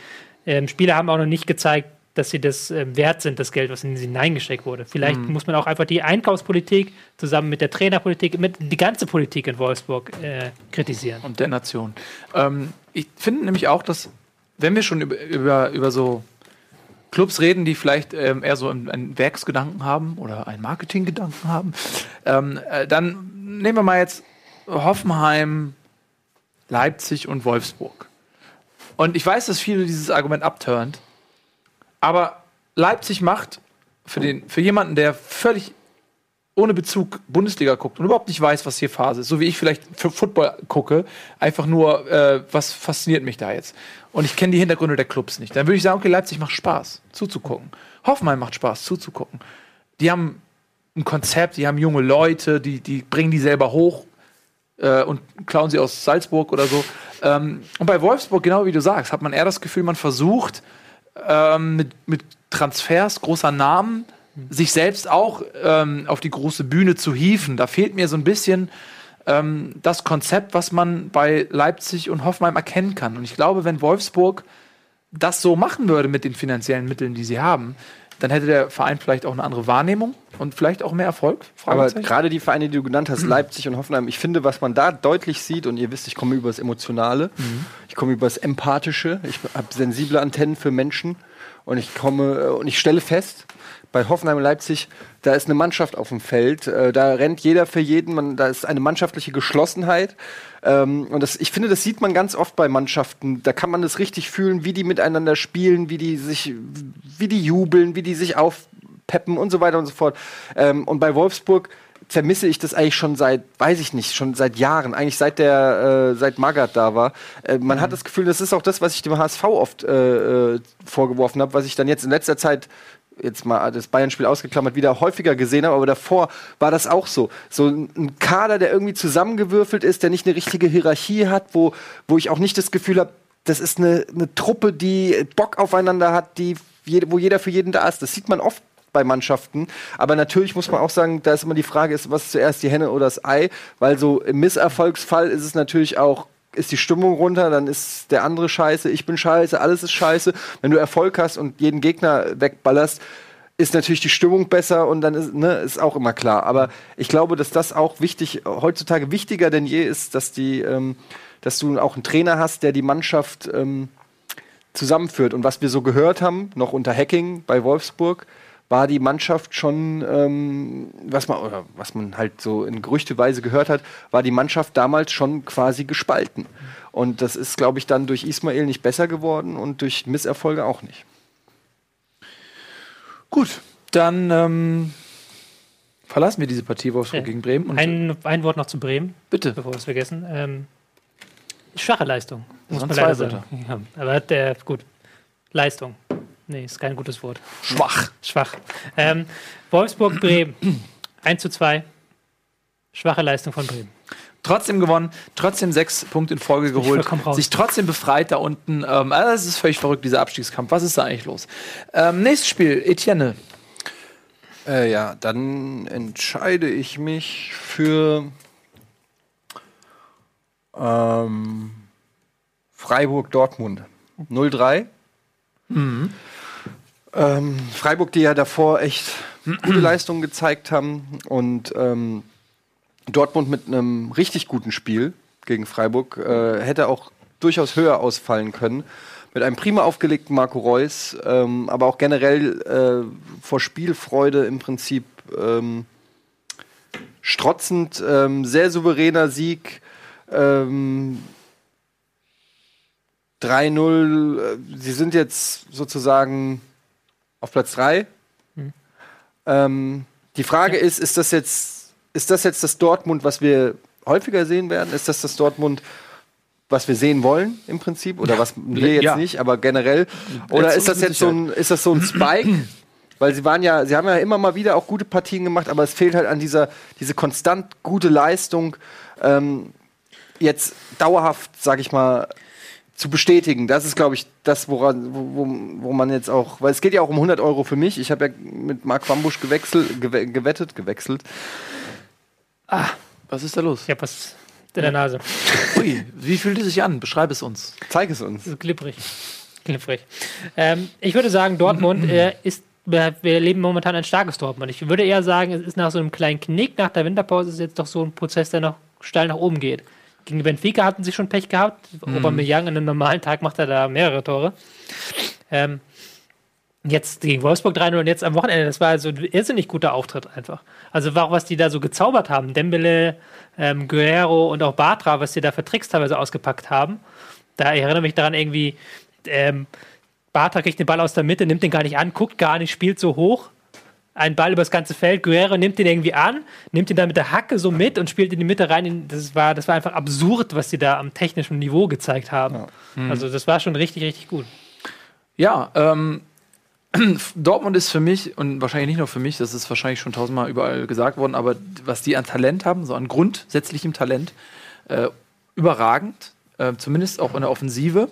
ähm, Spieler haben auch noch nicht gezeigt, dass sie das ähm, wert sind, das Geld, was in sie hineingesteckt wurde. Vielleicht Mhm. muss man auch einfach die Einkaufspolitik zusammen mit der Trainerpolitik, mit die ganze Politik in Wolfsburg äh, kritisieren. Und der Nation. Ähm, ich finde nämlich auch, dass, wenn wir schon über, über, über so Clubs reden, die vielleicht ähm, eher so einen, einen Werksgedanken haben oder einen Marketinggedanken haben, ähm, äh, dann nehmen wir mal jetzt Hoffenheim, Leipzig und Wolfsburg. Und ich weiß, dass viele dieses Argument abturnt, aber Leipzig macht für, den, für jemanden, der völlig ohne Bezug Bundesliga guckt und überhaupt nicht weiß, was hier Phase ist, so wie ich vielleicht für Football gucke, einfach nur, äh, was fasziniert mich da jetzt? Und ich kenne die Hintergründe der Clubs nicht. Dann würde ich sagen, okay, Leipzig macht Spaß, zuzugucken. Hoffenheim macht Spaß, zuzugucken. Die haben ein Konzept, die haben junge Leute, die, die bringen die selber hoch. äh, und klauen sie aus Salzburg oder so. Ähm, und bei Wolfsburg, genau wie du sagst, hat man eher das Gefühl, man versucht ähm, mit, mit Transfers großer Namen sich selbst auch ähm, auf die große Bühne zu hieven. Da fehlt mir so ein bisschen ähm, das Konzept, was man bei Leipzig und Hoffenheim erkennen kann. Und ich glaube, wenn Wolfsburg das so machen würde mit den finanziellen Mitteln, die sie haben, dann hätte der Verein vielleicht auch eine andere Wahrnehmung und vielleicht auch mehr Erfolg. Aber gerade die Vereine, die du genannt hast, Leipzig und Hoffenheim, ich finde, was man da deutlich sieht, und ihr wisst, ich komme über das Emotionale, ich komme über das Empathische, ich habe sensible Antennen für Menschen und ich komme äh, und ich stelle fest, bei Hoffenheim und Leipzig, da ist eine Mannschaft auf dem Feld, äh, da rennt jeder für jeden, man, da ist eine mannschaftliche Geschlossenheit. Ähm, und das, ich finde, das sieht man ganz oft bei Mannschaften. Da kann man das richtig fühlen, wie die miteinander spielen, wie die sich, wie die jubeln, wie die sich aufpeppen und so weiter und so fort. Ähm, und bei Wolfsburg vermisse ich das eigentlich schon seit, weiß ich nicht, schon seit Jahren, eigentlich seit der, äh, seit Magath da war. Äh, man hat das Gefühl, das ist auch das, was ich dem HSV oft äh, äh, vorgeworfen habe, was ich dann jetzt in letzter Zeit jetzt mal das Bayern-Spiel ausgeklammert, wieder häufiger gesehen habe, aber davor war das auch so. So ein Kader, der irgendwie zusammengewürfelt ist, der nicht eine richtige Hierarchie hat, wo, wo ich auch nicht das Gefühl habe, das ist eine, eine Truppe, die Bock aufeinander hat, die, wo jeder für jeden da ist. Das sieht man oft bei Mannschaften. Aber natürlich muss man auch sagen, da ist immer die Frage, ist, was zuerst die Henne oder das Ei? Weil so im Misserfolgsfall ist es natürlich auch ist die Stimmung runter, dann ist der andere scheiße, ich bin scheiße, alles ist scheiße. Wenn du Erfolg hast und jeden Gegner wegballerst, ist natürlich die Stimmung besser und dann ist, ne, ist auch immer klar. Aber ich glaube, dass das auch wichtig, heutzutage wichtiger denn je ist, dass die, ähm, dass du auch einen Trainer hast, der die Mannschaft ähm, zusammenführt. Und was wir so gehört haben, noch unter Hacking bei Wolfsburg, war die Mannschaft schon, ähm, was man oder was man halt so in Gerüchteweise gehört hat, war die Mannschaft damals schon quasi gespalten. Und das ist, glaube ich, dann durch Ismail nicht besser geworden und durch Misserfolge auch nicht. Gut, dann ähm, verlassen wir diese Partie Wolfsburg Ja. gegen Bremen. Und Ein, ein Wort noch zu Bremen, bitte. bevor wir es vergessen. Ähm, schwache Leistung, muss man zwei leider sagen. Ja, aber der, gut, Leistung. Nee, ist kein gutes Wort. Schwach. Schwach. Ähm, Wolfsburg-Bremen, 1 zu 2. Schwache Leistung von Bremen. Trotzdem gewonnen, trotzdem sechs Punkte in Folge geholt, sich trotzdem befreit da unten. Ähm, also das ist völlig verrückt, dieser Abstiegskampf. Was ist da eigentlich los? Ähm, nächstes Spiel, Etienne. Äh, ja, dann entscheide ich mich für ähm, Freiburg-Dortmund. 0-3. Ähm, Freiburg, die ja davor echt gute Leistungen gezeigt haben und ähm, Dortmund mit einem richtig guten Spiel gegen Freiburg äh, hätte auch durchaus höher ausfallen können. Mit einem prima aufgelegten Marco Reus, ähm, aber auch generell äh, vor Spielfreude im Prinzip ähm, strotzend, ähm, sehr souveräner Sieg. Ähm, 3-0, äh, sie sind jetzt sozusagen auf Platz 3. Ähm, die Frage ist, ist das jetzt, ist das jetzt das Dortmund, was wir häufiger sehen werden? Ist das das Dortmund, was wir sehen wollen im Prinzip? Oder was wir jetzt Ja. nicht, aber generell? Oder Letzteres ist das jetzt so ein, ist das so ein Spike? Weil sie waren ja, sie haben ja immer mal wieder auch gute Partien gemacht, aber es fehlt halt an dieser, diese konstant gute Leistung, ähm, jetzt dauerhaft, sag ich mal, zu bestätigen. Das ist, glaube ich, das, woran, wo, wo, man jetzt auch, weil es geht ja auch um 100 Euro für mich. Ich habe ja mit Marc Wambusch gewechselt, gewe gewettet, gewechselt. Was ist da los? Ich habe was in der Nase. Ui, wie fühlt es sich an? Beschreib es uns. Zeig es uns. Glibberig. Glibberig. Ähm, ich würde sagen, Dortmund äh, ist, wir wir erleben momentan ein starkes Dortmund. Ich würde eher sagen, es ist nach so einem kleinen Knick nach der Winterpause ist es jetzt doch so ein Prozess, der noch steil nach oben geht. Gegen Benfica hatten sie schon Pech gehabt. Aubameyang an einem normalen Tag macht er da mehrere Tore. Ähm, jetzt gegen Wolfsburg 3-0 und jetzt am Wochenende, das war also ein irrsinnig guter Auftritt einfach. Also war auch, was die da so gezaubert haben, Dembele, ähm, Guerrero und auch Bartra, was die da für Tricks teilweise ausgepackt haben. Da ich erinnere mich daran irgendwie, ähm, Bartra kriegt den Ball aus der Mitte, nimmt den gar nicht an, guckt gar nicht, spielt so hoch. Ein Ball übers ganze Feld, Guerrero nimmt den irgendwie an, nimmt ihn dann mit der Hacke so mit und spielt in die Mitte rein. Das war, das war einfach absurd, was die da am technischen Niveau gezeigt haben. Also das war schon richtig, richtig gut. Ja, ähm, Dortmund ist für mich, und wahrscheinlich nicht nur für mich, das ist wahrscheinlich schon tausendmal überall gesagt worden, aber was die an Talent haben, so an grundsätzlichem Talent, äh, überragend, äh, zumindest auch in der Offensive.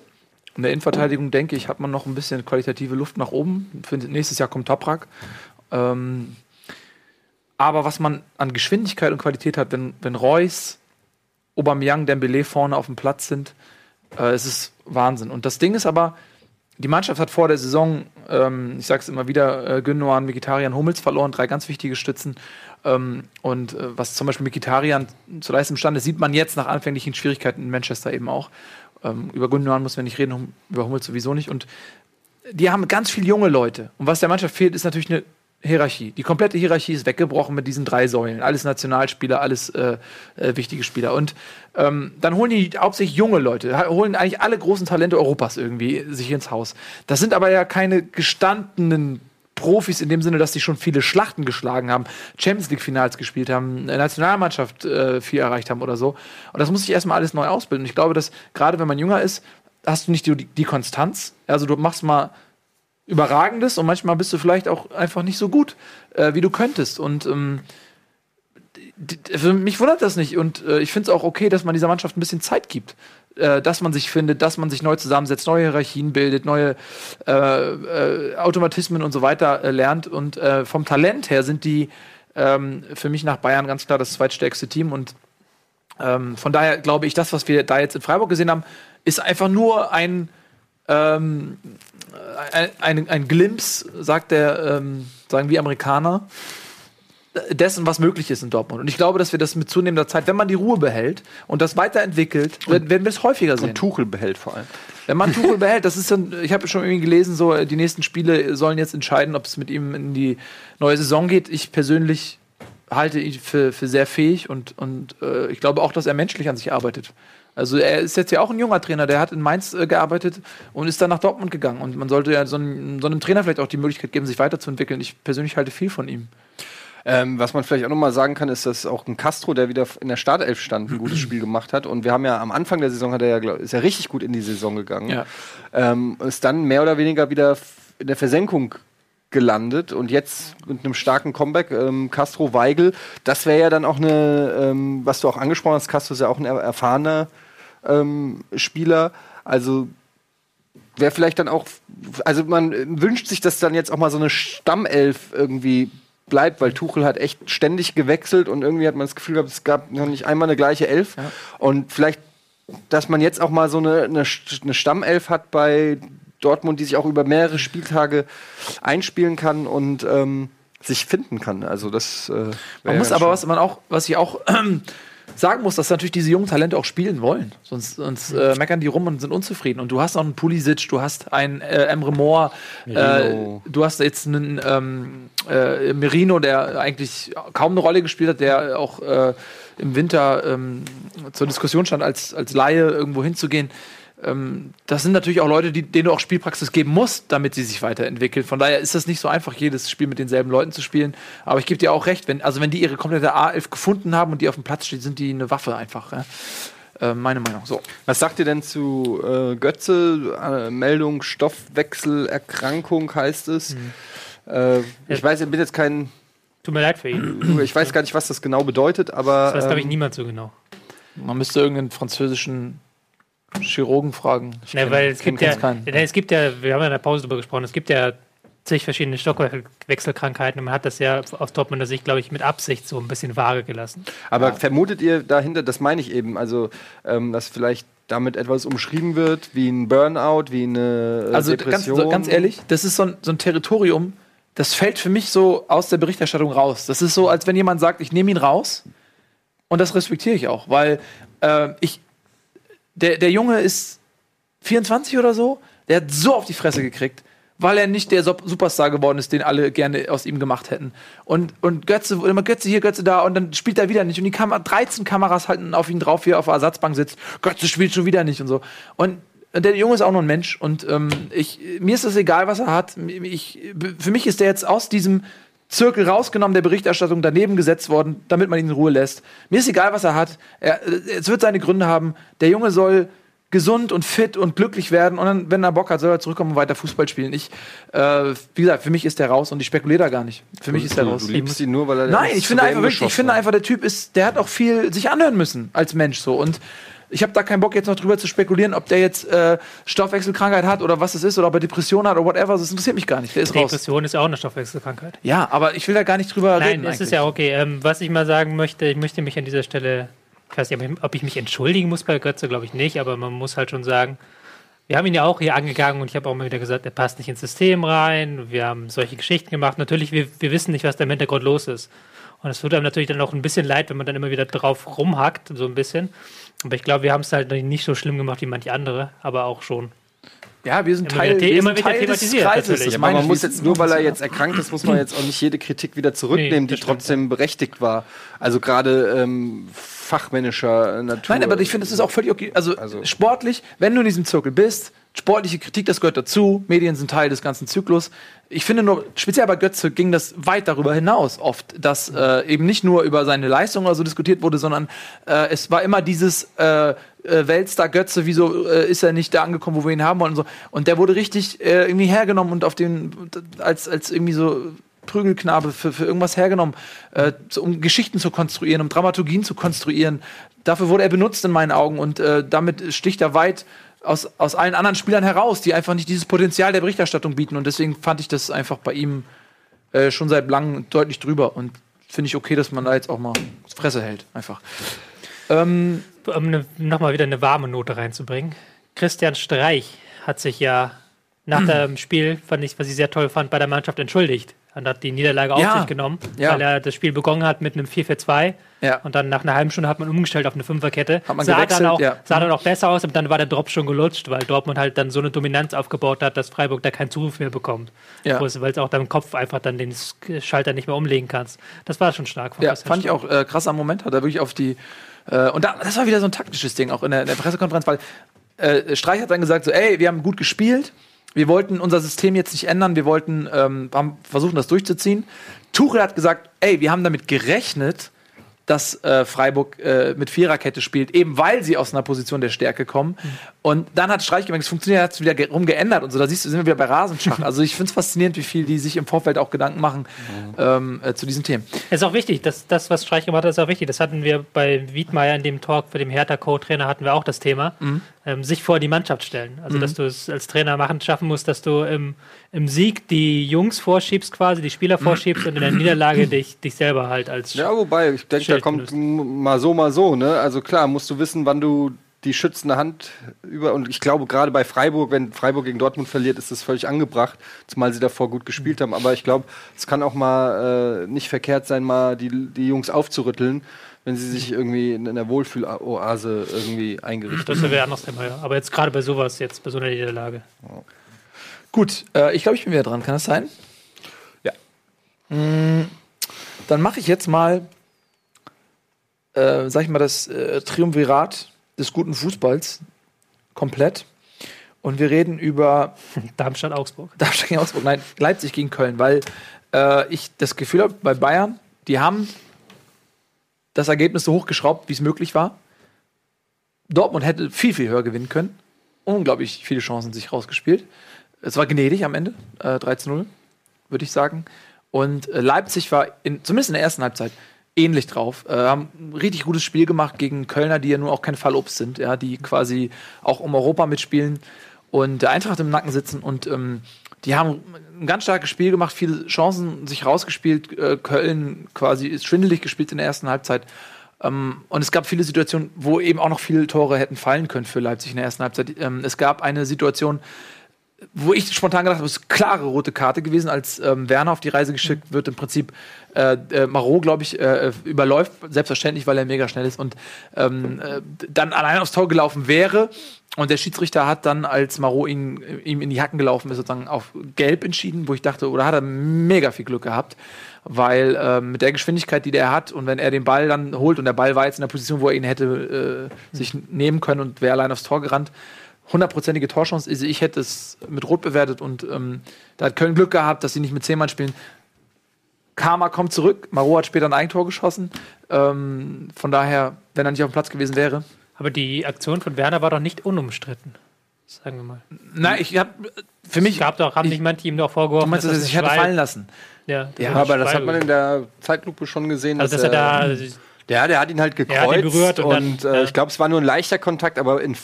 In der Innenverteidigung, denke ich, hat man noch ein bisschen qualitative Luft nach oben. Nächstes Jahr kommt Toprak. Ähm, aber was man an Geschwindigkeit und Qualität hat, wenn, wenn Reus, Aubameyang, Dembele vorne auf dem Platz sind, äh, es ist Wahnsinn. Und das Ding ist aber, die Mannschaft hat vor der Saison, ähm, ich sag's immer wieder, äh, Gündogan, Vegetarian, Hummels verloren, drei ganz wichtige Stützen. Ähm, und äh, was zum Beispiel Vegetarian zu leisten imstande sieht man jetzt nach anfänglichen Schwierigkeiten in Manchester eben auch. Ähm, über Gündogan müssen wir nicht reden, über Hummels sowieso nicht. Und die haben ganz viele junge Leute. Und was der Mannschaft fehlt, ist natürlich eine Hierarchie. Die komplette Hierarchie ist weggebrochen mit diesen drei Säulen. Alles Nationalspieler, alles äh, äh, wichtige Spieler. Und ähm, dann holen die hauptsächlich junge Leute, holen eigentlich alle großen Talente Europas irgendwie sich ins Haus. Das sind aber ja keine gestandenen Profis in dem Sinne, dass sie schon viele Schlachten geschlagen haben, Champions League Finals gespielt haben, Nationalmannschaft äh, viel erreicht haben oder so. Und das muss sich erstmal alles neu ausbilden. Und ich glaube, dass gerade wenn man jünger ist, hast du nicht die, die Konstanz. Also du machst mal Überragendes und manchmal bist du vielleicht auch einfach nicht so gut, äh, wie du könntest. Und ähm, mich wundert das nicht. Und äh, ich finde es auch okay, dass man dieser Mannschaft ein bisschen Zeit gibt. Äh, dass man sich findet, dass man sich neu zusammensetzt, neue Hierarchien bildet, neue äh, äh, Automatismen und so weiter äh, lernt. Und vom Talent her sind die ähm, für mich nach Bayern ganz klar das zweitstärkste Team. Und ähm, von daher glaube ich, das, was wir da jetzt in Freiburg gesehen haben, ist einfach nur ein ähm, ein, ein, ein Glimpse, sagt der, ähm, sagen wir Amerikaner, dessen, was möglich ist in Dortmund. Und ich glaube, dass wir das mit zunehmender Zeit, wenn man die Ruhe behält und das weiterentwickelt, werden, wir es häufiger sehen. Und Tuchel behält vor allem. Wenn man Tuchel behält, das ist dann, ich habe schon irgendwie gelesen, so die nächsten Spiele sollen jetzt entscheiden, ob es mit ihm in die neue Saison geht. Ich persönlich halte ihn für, für sehr fähig und, und äh, ich glaube auch, dass er menschlich an sich arbeitet. Also er ist jetzt ja auch ein junger Trainer, der hat in Mainz äh, gearbeitet und ist dann nach Dortmund gegangen. Und man sollte ja so einem, so einem, Trainer vielleicht auch die Möglichkeit geben, sich weiterzuentwickeln. Ich persönlich halte viel von ihm. Ähm, was man vielleicht auch nochmal sagen kann, ist, dass auch ein Castro, der wieder in der Startelf stand, ein gutes Spiel gemacht hat. Und wir haben ja am Anfang der Saison hat er ja, glaub, ist ja richtig gut in die Saison gegangen. Ja. Ähm, ist dann mehr oder weniger wieder in der Versenkung gelandet und jetzt mit einem starken Comeback, ähm, Castro Weigel, das wäre ja dann auch eine, ähm, was du auch angesprochen hast, Castro ist ja auch ein erfahrener ähm, Spieler. Also wäre vielleicht dann auch, also man wünscht sich, dass dann jetzt auch mal so eine Stammelf irgendwie bleibt, weil Tuchel hat echt ständig gewechselt und irgendwie hat man das Gefühl gehabt, es gab noch nicht einmal eine gleiche Elf. Ja. Und vielleicht, dass man jetzt auch mal so eine, eine, eine Stammelf hat bei Dortmund, die sich auch über mehrere Spieltage einspielen kann und ähm, sich finden kann. Also das. Äh, man muss aber, was man auch, was ich auch äh, sagen muss, dass natürlich diese jungen Talente auch spielen wollen. Sonst, sonst äh, meckern die rum und sind unzufrieden. Und du hast auch einen Pulisic, du hast einen äh, Emre Moore, äh, du hast jetzt einen ähm, äh, Merino, der eigentlich kaum eine Rolle gespielt hat, der auch äh, im Winter ähm, zur Diskussion stand, als, als Laie irgendwo hinzugehen das sind natürlich auch Leute, die, denen du auch Spielpraxis geben musst, damit sie sich weiterentwickeln. Von daher ist das nicht so einfach, jedes Spiel mit denselben Leuten zu spielen. Aber ich gebe dir auch recht, wenn, also wenn die ihre komplette A11 gefunden haben und die auf dem Platz steht, sind die eine Waffe einfach. Ja? Äh, meine Meinung. So. Was sagt ihr denn zu äh, Götze? Äh, Meldung Stoffwechselerkrankung heißt es. Mhm. Äh, ich weiß, ich bin jetzt kein. Tut mir leid für ihn. Ich weiß gar nicht, was das genau bedeutet, aber. Das weiß, glaube ich, ähm, niemand so genau. Man müsste irgendeinen französischen Chirurgen fragen. Ich ja, weil es gibt ja, ja, es gibt ja, wir haben ja in der Pause darüber gesprochen, es gibt ja zig verschiedene Stockwechselkrankheiten und man hat das ja aus Dortmunder Sicht, glaube ich, mit Absicht so ein bisschen vage gelassen. Aber ja. vermutet ihr dahinter, das meine ich eben, also ähm, dass vielleicht damit etwas umschrieben wird, wie ein Burnout, wie eine äh, also Depression? Also ganz, ehrlich, das ist so ein, so ein Territorium, das fällt für mich so aus der Berichterstattung raus. Das ist so, als wenn jemand sagt, ich nehme ihn raus und das respektiere ich auch, weil äh, ich, der, der Junge ist 24 oder so, der hat so auf die Fresse gekriegt, weil er nicht der Superstar geworden ist, den alle gerne aus ihm gemacht hätten. Und, und Götze, immer Götze hier, Götze da, und dann spielt er wieder nicht. Und die Kam 13 Kameras halten auf ihn drauf, wie er auf der Ersatzbank sitzt. Götze spielt schon wieder nicht und so. Und der Junge ist auch nur ein Mensch und ähm, ich, mir ist es egal, was er hat. Ich, für mich ist der jetzt aus diesem Zirkel rausgenommen, der Berichterstattung daneben gesetzt worden, damit man ihn in Ruhe lässt. Mir ist egal, was er hat. Er, es wird seine Gründe haben. Der Junge soll gesund und fit und glücklich werden und dann, wenn er Bock hat, soll er zurückkommen und weiter Fußball spielen. Ich, äh, wie gesagt, für mich ist der raus und ich spekuliere da gar nicht. Für mich ist der raus. du liebst ihn nur, weil er Nein, ich finde einfach wirklich, ich finde einfach, der Typ ist, der hat auch viel sich anhören müssen als Mensch so und ich habe da keinen Bock jetzt noch drüber zu spekulieren, ob der jetzt äh, Stoffwechselkrankheit hat oder was es ist oder ob er Depression hat oder whatever. Das interessiert mich gar nicht. Der ist raus. Depression ist ja auch eine Stoffwechselkrankheit. Ja, aber ich will da gar nicht drüber Nein, reden. es ist eigentlich. ja okay. Ähm, was ich mal sagen möchte, ich möchte mich an dieser Stelle, ich weiß nicht, ob ich- ob ich mich entschuldigen muss bei Götze, glaube ich nicht, aber man muss halt schon sagen, wir haben ihn ja auch hier angegangen und ich habe auch mal wieder gesagt, er passt nicht ins System rein. Wir haben solche Geschichten gemacht. Natürlich, wir, wir wissen nicht, was da im Hintergrund los ist. Und es tut einem natürlich dann auch ein bisschen leid, wenn man dann immer wieder drauf rumhackt, so ein bisschen. Aber ich glaube, wir haben es halt nicht so schlimm gemacht wie manche andere, aber auch schon. Ja, wir sind Immer Teil, wir immer sind wieder Teil des thematisiert, Kreises. Das Ja, meine aber man ich, muss jetzt nur, weil er jetzt erkrankt ist, muss man jetzt auch nicht jede Kritik wieder zurücknehmen, Nee, die trotzdem berechtigt war. Also gerade ähm, fachmännischer Natur. Nein, aber ich finde, es ist auch völlig okay. Also, Also- sportlich, wenn du in diesem Zirkel bist, sportliche Kritik, das gehört dazu. Medien sind Teil des ganzen Zyklus. Ich finde nur, speziell bei Götze ging das weit darüber hinaus oft, dass äh, eben nicht nur über seine Leistung oder so diskutiert wurde, sondern äh, es war immer dieses äh, äh, Weltstar Götze, wieso äh, ist er nicht da angekommen, wo wir ihn haben wollen und so. Und der wurde richtig äh, irgendwie hergenommen und auf den, als, als irgendwie so Prügelknabe für, für irgendwas hergenommen, äh, um Geschichten zu konstruieren, um Dramaturgien zu konstruieren. Dafür wurde er benutzt in meinen Augen und äh, damit sticht er weit aus, aus allen anderen Spielern heraus, die einfach nicht dieses Potenzial der Berichterstattung bieten. Und deswegen fand ich das einfach bei ihm äh, schon seit langem deutlich drüber. Und finde ich okay, dass man da jetzt auch mal Fresse hält. Einfach. Ähm, um ne, nochmal wieder eine warme Note reinzubringen. Christian Streich hat sich ja nach dem Spiel, fand ich, was ich sehr toll fand, bei der Mannschaft entschuldigt und hat die Niederlage auf Ja. sich genommen, Ja. weil er das Spiel begonnen hat mit einem 4-4-2 Ja. und dann nach einer halben Stunde hat man umgestellt auf eine Fünferkette. Hat man sah dann auch, sah dann auch besser aus, aber dann war der Drop schon gelutscht, weil Dortmund halt dann so eine Dominanz aufgebaut hat, dass Freiburg da keinen Zuruf mehr bekommt. Weil es auch deinem Kopf einfach dann den Schalter nicht mehr umlegen kannst. Das war schon stark. von Ja, fand ich auch äh, krass am Moment, hat er wirklich auf die. Äh, und da, das war wieder so ein taktisches Ding, auch in der, in der Pressekonferenz, weil äh, Streich hat dann gesagt: so, ey, wir haben gut gespielt, wir wollten unser System jetzt nicht ändern, wir wollten ähm, versuchen, das durchzuziehen. Tuchel hat gesagt: ey, wir haben damit gerechnet, dass äh, Freiburg äh, mit Viererkette spielt, eben weil sie aus einer Position der Stärke kommen. Und dann hat Streich gemerkt, es funktioniert, hat es wieder ge- rumgeändert und so. Da siehst du, sind wir wieder bei Rasenschach. Also ich finde es faszinierend, wie viel die sich im Vorfeld auch Gedanken machen ähm, äh, zu diesen Themen. Es ist auch wichtig, dass das, was Streich gemacht hat, ist auch wichtig. Das hatten wir bei Wiedmeier in dem Talk für den Hertha-Co-Trainer hatten wir auch das Thema. Ähm, sich vor die Mannschaft stellen. Also, dass du es als Trainer machen, schaffen musst, dass du im, im Sieg die Jungs vorschiebst quasi, die Spieler vorschiebst und in der Niederlage dich, dich selber halt als Ja, wobei, ich denke, da kommt mal so, mal so, ne? Also klar, musst du wissen, wann du die schützende Hand über. Und ich glaube, gerade bei Freiburg, wenn Freiburg gegen Dortmund verliert, ist das völlig angebracht, zumal sie davor gut gespielt haben. Aber ich glaube, es kann auch mal äh, nicht verkehrt sein, mal die, die Jungs aufzurütteln, wenn sie sich irgendwie in einer Wohlfühloase irgendwie eingerichtet Das wäre ein anderes Thema, ja. Aber jetzt gerade bei sowas, jetzt bei so einer Niederlage. Gut, äh, ich glaube, ich bin wieder dran. Kann das sein? Ja. Mm, dann mache ich jetzt mal, äh, sag ich mal, das äh, Triumvirat des guten Fußballs komplett. Und wir reden über Darmstadt-Augsburg. Darmstadt gegen Augsburg, nein, Leipzig gegen Köln, weil äh, ich das Gefühl habe, bei Bayern, die haben das Ergebnis so hochgeschraubt, wie es möglich war. Dortmund hätte viel, viel höher gewinnen können. Unglaublich viele Chancen sich rausgespielt. Es war gnädig am Ende, äh, 13-0, würde ich sagen. Und äh, Leipzig war in, zumindest in der ersten Halbzeit ähnlich drauf. Äh, haben ein richtig gutes Spiel gemacht gegen Kölner, die ja nur auch kein Fallobst sind, ja, die quasi auch um Europa mitspielen und der Eintracht im Nacken sitzen und ähm, die haben ein ganz starkes Spiel gemacht, viele Chancen sich rausgespielt. Äh, Köln quasi ist schwindelig gespielt in der ersten Halbzeit. Ähm, und es gab viele Situationen, wo eben auch noch viele Tore hätten fallen können für Leipzig in der ersten Halbzeit. Ähm, es gab eine Situation, wo ich spontan gedacht habe, ist klare rote Karte gewesen, als ähm, Werner auf die Reise geschickt wird. Im Prinzip äh, äh, Marot, glaube ich, äh, überläuft, selbstverständlich, weil er mega schnell ist und ähm, äh, dann allein aufs Tor gelaufen wäre. Und der Schiedsrichter hat dann, als Marot ihn, ihm in die Hacken gelaufen ist, sozusagen auf Gelb entschieden, wo ich dachte, oder hat er mega viel Glück gehabt, weil ähm, mit der Geschwindigkeit, die der hat und wenn er den Ball dann holt und der Ball war jetzt in der Position, wo er ihn hätte äh, sich nehmen können und wäre allein aufs Tor gerannt, hundertprozentige Torchance. Also ich hätte es mit Rot bewertet und ähm, da hat Köln Glück gehabt, dass sie nicht mit zehn Mann spielen. Karma kommt zurück. Maro hat später ein Eigentor geschossen. Ähm, von daher, wenn er nicht auf dem Platz gewesen wäre, Aber die Aktion von Werner war doch nicht unumstritten. Sagen wir mal. Na, ich habe für mich. Es gab doch, haben ich- nicht manche ihm doch vorgeworfen, Du meinst, dass er sich hätte fallen lassen? Ja, Ja, aber das hat man in der Zeitlupe schon gesehen. Also, dass er da. Ja, der hat ihn halt hat gekreuzt und und, dann, äh, ich glaube, es war nur ein leichter Kontakt, aber in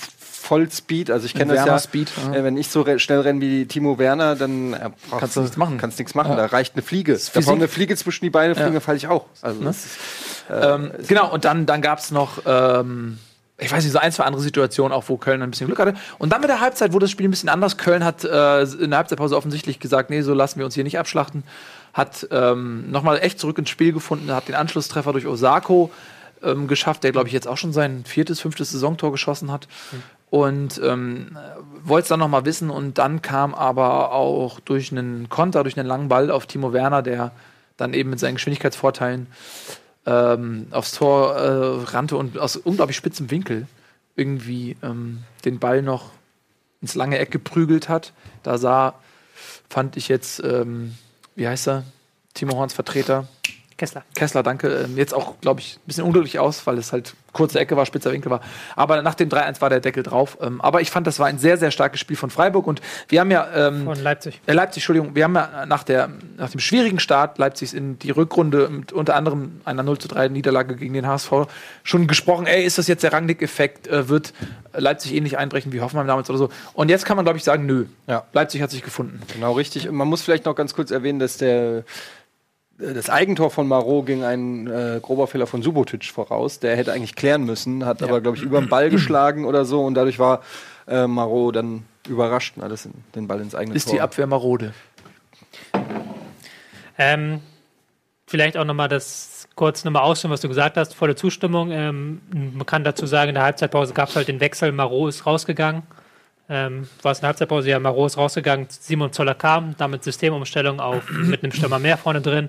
Vollspeed. Also ich kenne das ja. Ja. Äh, wenn ich so schnell renne wie Timo Werner, dann äh, Kannst du nichts machen. Kannst nichts machen. Ja. Da reicht eine Fliege. Da braucht eine Fliege zwischen die Beine fliegen, Ja. falle ich auch. Also das ist, Ähm, genau, und dann, dann gab es noch, ähm, ich weiß nicht, so ein, zwei andere Situationen, auch wo Köln ein bisschen Glück hatte. Und dann mit der Halbzeit wurde das Spiel ein bisschen anders. Köln hat äh, in der Halbzeitpause offensichtlich gesagt, nee, so lassen wir uns hier nicht abschlachten. Hat ähm, nochmal echt zurück ins Spiel gefunden, hat den Anschlusstreffer durch Osako ähm, geschafft, der, glaube ich, jetzt auch schon sein viertes, fünftes Saisontor geschossen hat. Und ähm, wollte es dann nochmal wissen. Und dann kam aber auch durch einen Konter, durch einen langen Ball auf Timo Werner, der dann eben mit seinen Geschwindigkeitsvorteilen ähm, aufs Tor äh, rannte und aus unglaublich spitzem Winkel irgendwie ähm, den Ball noch ins lange Eck geprügelt hat. Da sah, fand ich jetzt, ähm, wie heißt er? Timo Horns Vertreter, Kessler. Kessler, danke. Ähm, jetzt auch, glaube ich, ein bisschen unglücklich aus, weil es halt kurze Ecke war, spitzer Winkel war. Aber nach dem 3-1 war der Deckel drauf. Ähm, aber ich fand, das war ein sehr, sehr starkes Spiel von Freiburg. Und wir haben ja ähm, Von Leipzig. äh, Leipzig, Entschuldigung, wir haben ja nach, der, nach dem schwierigen Start Leipzigs in die Rückrunde mit unter anderem einer 0 zu 3 Niederlage gegen den HSV schon gesprochen, ey, ist das jetzt der Rangnick-Effekt? Äh, wird Leipzig ähnlich einbrechen wie Hoffenheim damals oder so? Und jetzt kann man, glaube ich, sagen, nö. Ja. Leipzig hat sich gefunden. Genau, richtig. Und man muss vielleicht noch ganz kurz erwähnen, dass der das Eigentor von Marot ging ein äh, grober Fehler von Subotic voraus. Der hätte eigentlich klären müssen, hat aber, glaube ich, über den Ball geschlagen oder so und dadurch war äh, Marot dann überrascht und alles in, den Ball ins eigene Ist Tor. die Abwehr marode. Ähm, vielleicht auch nochmal das kurz nochmal ausführen, was du gesagt hast. Volle Zustimmung. Ähm, man kann dazu sagen, in der Halbzeitpause gab es halt den Wechsel. Marot ist rausgegangen. Ähm, war es in der Halbzeitpause? Ja, Marot ist rausgegangen. Simon Zoller kam, damit Systemumstellung auf mit einem Stürmer mehr vorne drin.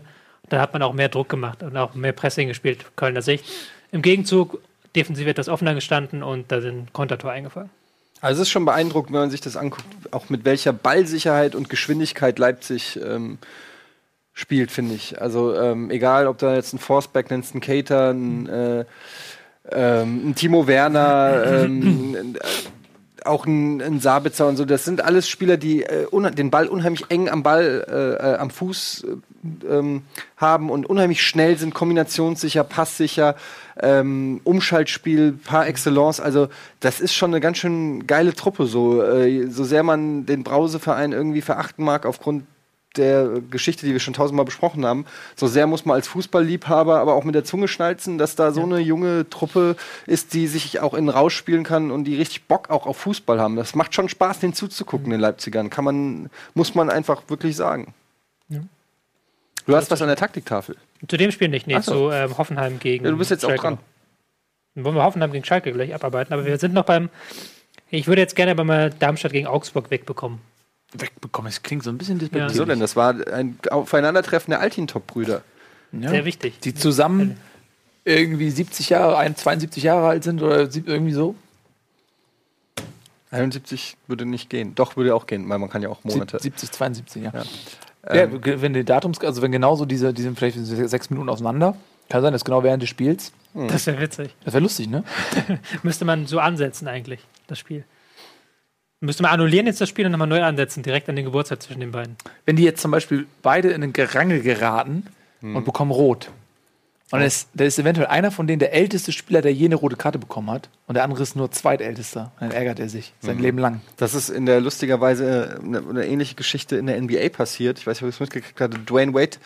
Da hat man auch mehr Druck gemacht und auch mehr Pressing gespielt, Kölner Sicht. Im Gegenzug, defensiv etwas offener gestanden und da sind Kontertor eingefallen. Also es ist schon beeindruckend, wenn man sich das anguckt, auch mit welcher Ballsicherheit und Geschwindigkeit Leipzig ähm, spielt, finde ich. Also ähm, egal, ob da jetzt ein Forsberg nennst, ein Cater, ein, äh, ähm, ein Timo Werner, ähm, äh, auch ein, ein Sabitzer und so, das sind alles Spieler, die äh, den Ball unheimlich eng am Ball, äh, äh, am Fuß äh, ähm, haben und unheimlich schnell sind, kombinationssicher, passsicher, ähm, Umschaltspiel par excellence. Also das ist schon eine ganz schön geile Truppe. So, äh, so sehr man den Brauseverein irgendwie verachten mag aufgrund der Geschichte, die wir schon tausendmal besprochen haben, so sehr muss man als Fußballliebhaber aber auch mit der Zunge schnalzen, dass da so eine junge Truppe ist, die sich auch in Rausch spielen kann und die richtig Bock auch auf Fußball haben. Das macht schon Spaß, den zuzugucken, den Leipzigern. Kann man, muss man einfach wirklich sagen. Du hast was an der Taktiktafel. Zu dem Spiel nicht, nee, so. zu ähm, Hoffenheim gegen. Ja, du bist jetzt auch Schalke. dran. Dann wollen wir Hoffenheim gegen Schalke gleich abarbeiten, aber wir sind noch beim. Ich würde jetzt gerne aber mal Darmstadt gegen Augsburg wegbekommen. Wegbekommen, es klingt so ein bisschen Ja. despektierlich. Wieso denn? Das war ein Aufeinandertreffen der Altintop-Brüder. Ja. Sehr wichtig. Die zusammen irgendwie 70 Jahre, ein- 72 Jahre alt sind oder irgendwie so. 71 würde nicht gehen. Doch, würde auch gehen, weil man kann ja auch Monate. Sieb- 70, 72, ja. Ja. Ja, Ähm, wenn die Datums, also wenn genauso diese, die sind vielleicht se- sechs Minuten auseinander, kann sein, dass genau während des Spiels. Das wäre witzig. Das wäre lustig, ne? Müsste man so ansetzen, eigentlich, das Spiel. Müsste man annullieren jetzt das Spiel und nochmal neu ansetzen, direkt an den Geburtstag zwischen den beiden. Wenn die jetzt zum Beispiel beide in ein Gerangel geraten und bekommen rot. Und dann ist, da ist eventuell einer von denen der älteste Spieler, der je eine rote Karte bekommen hat. Und der andere ist nur zweitältester. Und dann ärgert er sich sein Leben lang. Das ist in der lustigerweise eine, eine ähnliche Geschichte in der NBA passiert. Ich weiß nicht, ob ihr es mitgekriegt habt. Dwayne Wade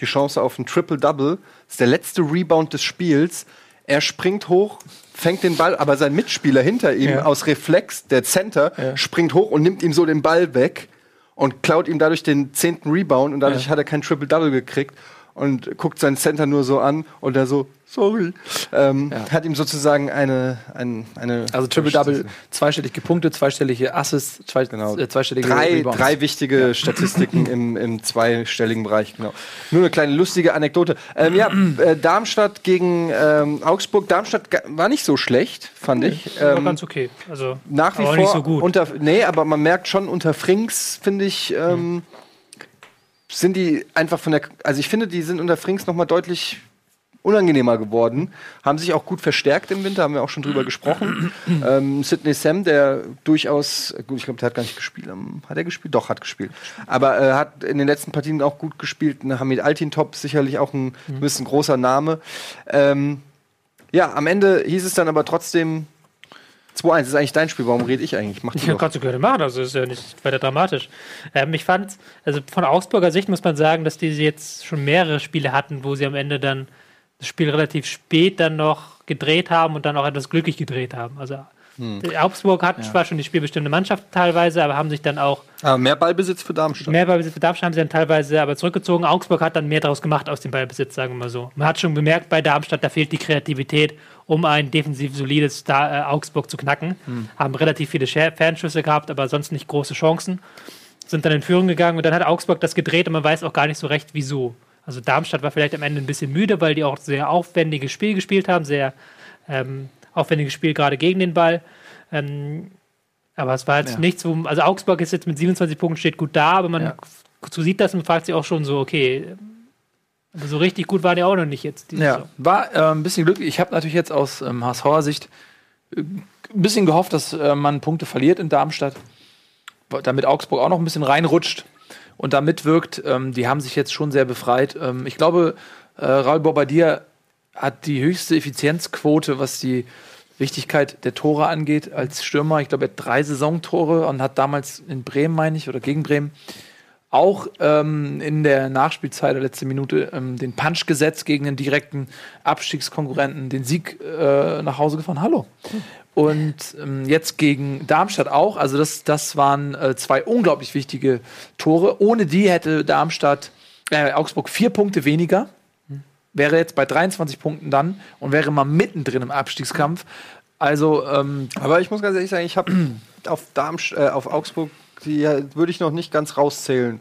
die Chance auf ein Triple-Double. Das ist der letzte Rebound des Spiels. Er springt hoch, fängt den Ball, aber sein Mitspieler hinter ihm Ja. aus Reflex, der Center, Ja. springt hoch und nimmt ihm so den Ball weg und klaut ihm dadurch den zehnten Rebound und dadurch Ja. hat er kein Triple-Double gekriegt und guckt seinen Center nur so an und er so, sorry. Ähm, Ja. Hat ihm sozusagen eine, ein, eine Also Triple-Double, zweistellig gepunktet, zweistellige Assists, zwei, Genau. äh, zweistellige drei, Rebounds. drei wichtige Statistiken im, im zweistelligen Bereich, genau. Nur eine kleine lustige Anekdote. Ähm, ja, äh, Darmstadt gegen ähm, Augsburg. Darmstadt war nicht so schlecht, fand ich. War Ähm, ganz okay. Also, nach wie aber vor nicht so gut. unter nee, aber man merkt schon unter Frings finde ich ähm, sind die einfach von der also ich finde die sind unter Frings noch mal deutlich unangenehmer geworden. Haben sich auch gut verstärkt im Winter, haben wir auch schon drüber gesprochen. ähm, Sidney Sam, der durchaus, gut, ich glaube, der hat gar nicht gespielt. Ähm, Hat er gespielt? Doch, hat gespielt. Aber äh, hat in den letzten Partien auch gut gespielt. Hamid Altintop sicherlich auch ein, mhm. ein großer Name. Ähm, ja, am Ende hieß es dann aber trotzdem 2-1 ist eigentlich dein Spiel, warum rede ich eigentlich? Mach ja, kannst du gerne machen, also ist ja nicht weiter dramatisch. Ähm, ich fand, also von Augsburger Sicht muss man sagen, dass die jetzt schon mehrere Spiele hatten, wo sie am Ende dann das Spiel relativ spät dann noch gedreht haben und dann auch etwas glücklich gedreht haben. Also hm. Augsburg hat ja. zwar schon die spielbestimmte Mannschaft teilweise, aber haben sich dann auch. Aber mehr Ballbesitz für Darmstadt. Mehr Ballbesitz für Darmstadt haben sie dann teilweise aber zurückgezogen. Augsburg hat dann mehr daraus gemacht aus dem Ballbesitz, sagen wir mal so. Man hat schon bemerkt bei Darmstadt, da fehlt die Kreativität, um ein defensiv solides da äh, Augsburg zu knacken. Hm. Haben relativ viele Fernschüsse gehabt, aber sonst nicht große Chancen. Sind dann in Führung gegangen und dann hat Augsburg das gedreht und man weiß auch gar nicht so recht, wieso. Also Darmstadt war vielleicht am Ende ein bisschen müde, weil die auch sehr aufwendiges Spiel gespielt haben, sehr ähm, aufwendiges Spiel gerade gegen den Ball. Ähm, aber es war jetzt ja. nichts, wo, also Augsburg ist jetzt mit 27 Punkten steht gut da, aber man ja. so sieht das und fragt sich auch schon so, okay, aber so richtig gut waren die auch noch nicht jetzt. Ja, Saison. war äh, ein bisschen glücklich. Ich habe natürlich jetzt aus ähm, HSVer Sicht äh, ein bisschen gehofft, dass äh, man Punkte verliert in Darmstadt, damit Augsburg auch noch ein bisschen reinrutscht und da mitwirkt. Ähm, die haben sich jetzt schon sehr befreit. Ähm, ich glaube, äh, Raul Bobadilla hat die höchste Effizienzquote, was die Wichtigkeit der Tore angeht als Stürmer. Ich glaube, er hat drei Saisontore und hat damals in Bremen, meine ich, oder gegen Bremen, auch ähm, in der Nachspielzeit der letzten Minute ähm, den Punch gesetzt gegen den direkten Abstiegskonkurrenten, den Sieg äh, nach Hause gefahren. Hallo. Und ähm, jetzt gegen Darmstadt auch. Also das, das waren äh, zwei unglaublich wichtige Tore. Ohne die hätte Darmstadt, äh, Augsburg vier Punkte weniger wäre jetzt bei 23 Punkten dann und wäre mal mittendrin im Abstiegskampf. Also, ähm, aber ich muss ganz ehrlich sagen, ich habe auf, äh, auf Augsburg, die würde ich noch nicht ganz rauszählen.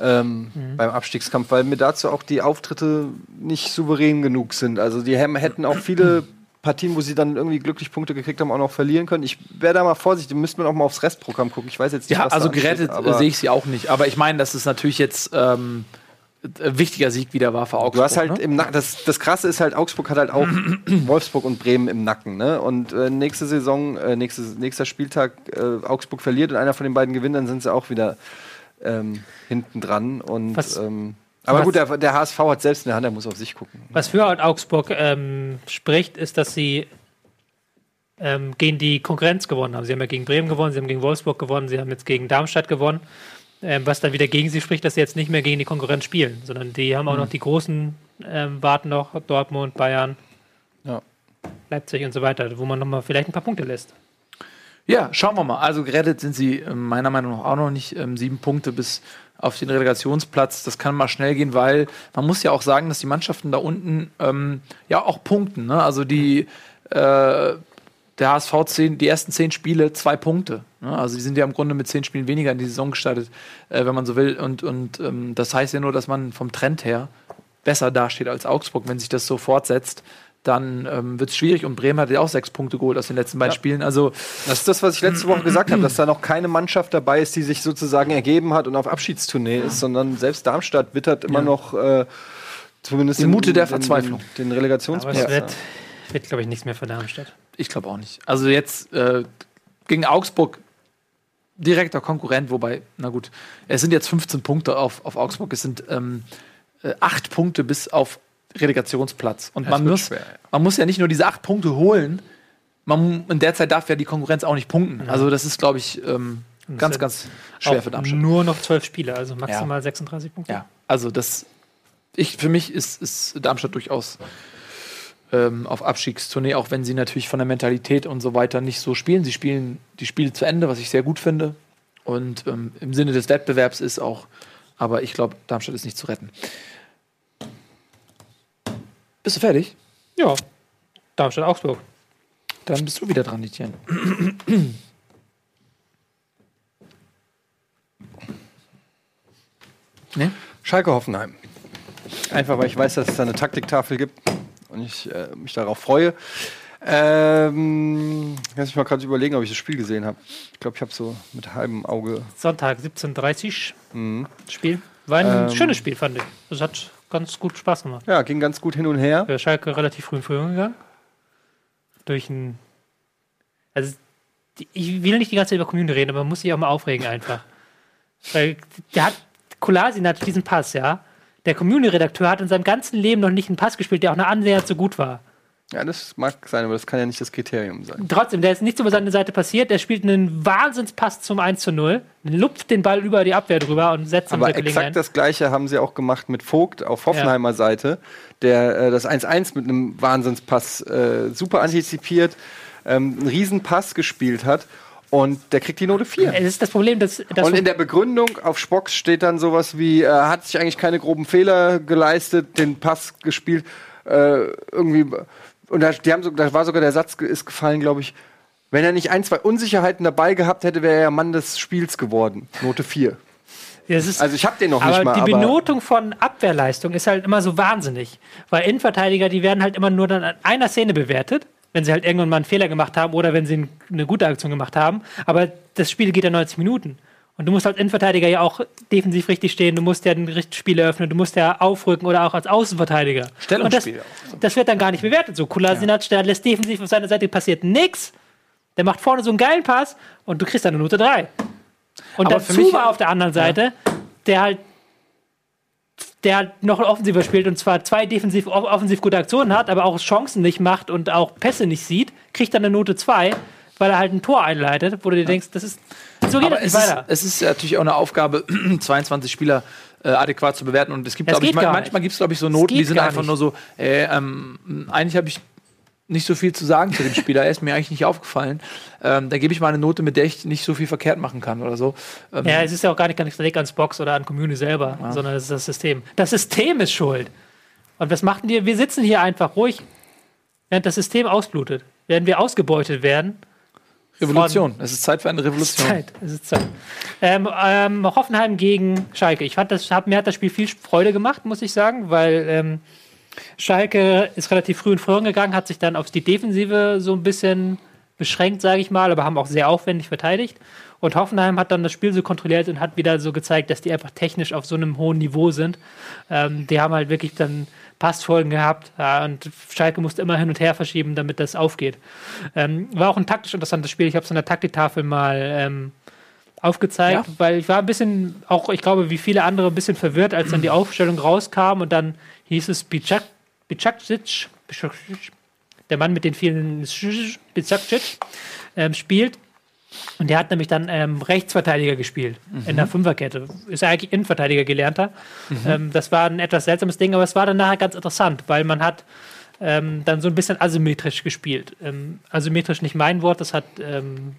Ähm, mhm. beim Abstiegskampf, weil mir dazu auch die Auftritte nicht souverän genug sind. Also die hätten auch viele Partien, wo sie dann irgendwie glücklich Punkte gekriegt haben, auch noch verlieren können. Ich wäre da mal vorsichtig, müsste man auch mal aufs Restprogramm gucken. Ich weiß jetzt nicht, ja, was also gerettet sehe ich sie auch nicht. Aber ich meine, das ist natürlich jetzt ähm, wichtiger Sieg wieder war für Augsburg. Du hast halt ne? im Nacken, das, das Krasse ist halt, Augsburg hat halt auch Wolfsburg und Bremen im Nacken. Ne? Und äh, nächste Saison, äh, nächste, nächster Spieltag, äh, Augsburg verliert und einer von den beiden gewinnt, dann sind sie auch wieder ähm, hinten dran. Und, ähm, aber gut, der, der, HSV hat selbst in der Hand, er muss auf sich gucken. Was für Augsburg ähm, spricht, ist, dass sie ähm, gegen die Konkurrenz gewonnen haben. Sie haben ja gegen Bremen gewonnen, sie haben gegen Wolfsburg gewonnen, sie haben jetzt gegen Darmstadt gewonnen. Ähm, was dann wieder gegen sie spricht, dass sie jetzt nicht mehr gegen die Konkurrenz spielen, sondern die haben auch mhm. noch die großen, ähm, warten noch, Dortmund, Bayern, ja. Leipzig und so weiter, wo man nochmal vielleicht ein paar Punkte lässt. Ja, schauen wir mal. Also gerettet sind sie ähm, meiner Meinung nach auch noch nicht. Ähm, sieben Punkte bis auf den Relegationsplatz. Das kann mal schnell gehen, weil man muss ja auch sagen, dass die Mannschaften da unten ähm, ja auch punkten. Ne? Also die äh, der HSV zehn, die ersten zehn Spiele zwei Punkte. Ne? Also die sind ja im Grunde mit zehn Spielen weniger in die Saison gestartet, äh, wenn man so will. Und, und ähm, das heißt ja nur, dass man vom Trend her besser dasteht als Augsburg. Wenn sich das so fortsetzt, dann ähm, wird es schwierig. Und Bremen hat ja auch sechs Punkte geholt aus den letzten beiden ja. Spielen. Also das ist das, was ich letzte Woche gesagt habe, dass da noch keine Mannschaft dabei ist, die sich sozusagen ergeben hat und auf Abschiedstournee ist, sondern selbst Darmstadt wittert immer ja. noch äh, zumindest die Mute der Verzweiflung. Den, den Relegationsplatz. Aber es wird, wird glaube ich, nichts mehr für Darmstadt. Ich glaube auch nicht. Also jetzt äh, gegen Augsburg direkter Konkurrent, wobei, na gut, es sind jetzt 15 Punkte auf, auf Augsburg, es sind ähm, äh, acht Punkte bis auf Relegationsplatz. Und man muss, schwer, ja. man muss ja nicht nur diese acht Punkte holen, man, in der Zeit darf ja die Konkurrenz auch nicht punkten. Ja. Also das ist, glaube ich, ähm, ganz, ganz schwer für Darmstadt. Nur noch zwölf Spiele, also maximal ja. 36 Punkte. Ja, also das, ich, für mich ist, ist Darmstadt durchaus ähm, auf Abstiegstournee, auch wenn sie natürlich von der Mentalität und so weiter nicht so spielen. Sie spielen die Spiele zu Ende, was ich sehr gut finde. Und ähm, im Sinne des Wettbewerbs ist auch, aber ich glaube, Darmstadt ist nicht zu retten. Bist du fertig? Ja. Darmstadt, Augsburg. Dann bist du wieder dran, Etienne. nee? Schalke Hoffenheim. Einfach weil ich weiß, dass es da eine Taktiktafel gibt und ich äh, mich darauf freue. Ähm, lass mich mal gerade überlegen, ob ich das Spiel gesehen habe. Ich glaube, ich habe so mit halbem Auge. Sonntag 17.30 Uhr mhm. Spiel. War ein ähm, schönes Spiel, fand ich. Es hat ganz gut Spaß gemacht. Ja, ging ganz gut hin und her. Der Schalke relativ früh in Führung gegangen. Durch ein. Also, ich will nicht die ganze Zeit über Kommune reden, aber man muss sich auch mal aufregen einfach. Weil der hat. Kolasinac diesen Pass, ja. Der Community-Redakteur hat in seinem ganzen Leben noch nicht einen Pass gespielt, der auch nur annähernd so gut war. Ja, das mag sein, aber das kann ja nicht das Kriterium sein. Trotzdem, der ist nichts über seine Seite passiert. Der spielt einen Wahnsinnspass zum 1 zu 0, lupft den Ball über die Abwehr drüber und setzt dann Aber exakt ein. das gleiche haben sie auch gemacht mit Vogt auf Hoffenheimer Seite, der äh, das 1-1 mit einem Wahnsinnspass äh, super antizipiert, ähm, einen Riesenpass gespielt hat und der kriegt die Note 4. Es ist das Problem, dass, dass Und in der Begründung auf Spocks steht dann sowas wie, äh, hat sich eigentlich keine groben Fehler geleistet, den Pass gespielt, äh, irgendwie. Und da, die haben so, da war sogar der Satz ist gefallen, glaube ich, wenn er nicht ein, zwei Unsicherheiten dabei gehabt hätte, wäre er Mann des Spiels geworden. Note 4. es ist, Also ich habe den noch aber nicht mal, die aber Benotung von Abwehrleistung ist halt immer so wahnsinnig. Weil Innenverteidiger, die werden halt immer nur dann an einer Szene bewertet, wenn sie halt irgendwann mal einen Fehler gemacht haben oder wenn sie eine gute Aktion gemacht haben. Aber das Spiel geht ja 90 Minuten. Und du musst als Innenverteidiger ja auch defensiv richtig stehen, du musst ja richtiges Spiel eröffnen, du musst ja aufrücken oder auch als Außenverteidiger. Stellungsspiel Und das, das wird dann gar nicht bewertet. So, Kolasinac, der lässt defensiv auf seiner Seite passiert nix. Der macht vorne so einen geilen Pass und du kriegst dann eine Note 3. Und Aber dazu war auf der anderen Seite, der halt der noch offensiver spielt und zwar zwei defensiv off- offensiv gute Aktionen hat, aber auch Chancen nicht macht und auch Pässe nicht sieht, kriegt dann eine Note 2, weil er halt ein Tor einleitet, wo du dir denkst, das ist so geht Aber das nicht es ist, weiter. es ist natürlich auch eine Aufgabe, 22 Spieler äh, adäquat zu bewerten. Und es gibt, glaube ich, man, manchmal gibt es, glaube ich, so Noten, die sind einfach nicht. nur so, äh, ähm, eigentlich habe ich nicht so viel zu sagen zu dem Spieler, er ist mir eigentlich nicht aufgefallen. Ähm, da gebe ich mal eine Note, mit der ich nicht so viel verkehrt machen kann oder so. Ähm, Ja, es ist ja auch gar nicht ganz direkt ans Box oder an Commune selber, sondern es ist das System. Das System ist schuld. Und was machen die? Wir sitzen hier einfach ruhig, während das System ausblutet. Werden wir ausgebeutet werden, Revolution. Es ist Zeit für eine Es ist Revolution. Zeit. Es ist Zeit. Ähm, ähm, Hoffenheim gegen Schalke. Ich fand das, hab, mir hat das Spiel viel Freude gemacht, muss ich sagen, weil ähm, Schalke ist relativ früh in Führung gegangen, hat sich dann auf die Defensive so ein bisschen beschränkt, sage ich mal, aber haben auch sehr aufwendig verteidigt. Und Hoffenheim hat dann das Spiel so kontrolliert und hat wieder so gezeigt, dass die einfach technisch auf so einem hohen Niveau sind. Ähm, die haben halt wirklich dann Passfolgen gehabt ja, und Schalke musste immer hin und her verschieben, damit das aufgeht. Ähm, war auch ein taktisch interessantes Spiel. Ich habe es an der Taktiktafel mal ähm, aufgezeigt, Ja. weil ich war ein bisschen, auch ich glaube, wie viele andere, ein bisschen verwirrt, als dann die Aufstellung rauskam und dann hieß es Bicak, Bicakcic, der Mann mit den vielen Bicakcic, ähm, spielt. Und der hat nämlich dann ähm, Rechtsverteidiger gespielt in der Fünferkette. Ist ja eigentlich Innenverteidiger gelernter. Ähm, das war ein etwas seltsames Ding, aber es war dann nachher ganz interessant, weil man hat ähm, dann so ein bisschen asymmetrisch gespielt. Ähm, asymmetrisch nicht mein Wort, das hat ähm,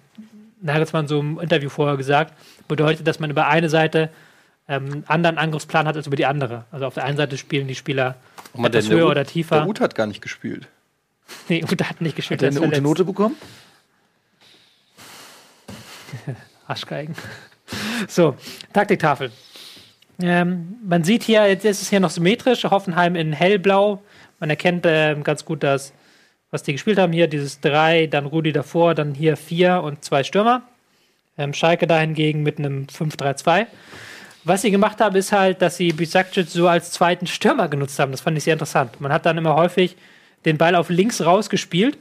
Nagelsmann so im Interview vorher gesagt. Bedeutet, dass man über eine Seite ähm, anderen Angriffsplan hat als über die andere. Also auf der einen Seite spielen die Spieler mal, etwas höher Ut- oder tiefer. Der Ut hat gar nicht gespielt. Nee, Uta hat nicht gespielt. Hat er eine gute. Note bekommen? Arschgeigen. So, Taktiktafel. Ähm, man sieht hier, jetzt ist es hier noch symmetrisch, Hoffenheim in hellblau. Man erkennt ähm, ganz gut das, was die gespielt haben. Hier dieses 3, dann Rudi davor, dann hier 4 und zwei Stürmer. Ähm, Schalke dahingegen mit einem 5-3-2. Was sie gemacht haben, ist halt, dass sie Bisakcic so als zweiten Stürmer genutzt haben. Das fand ich sehr interessant. Man hat dann immer häufig den Ball auf links rausgespielt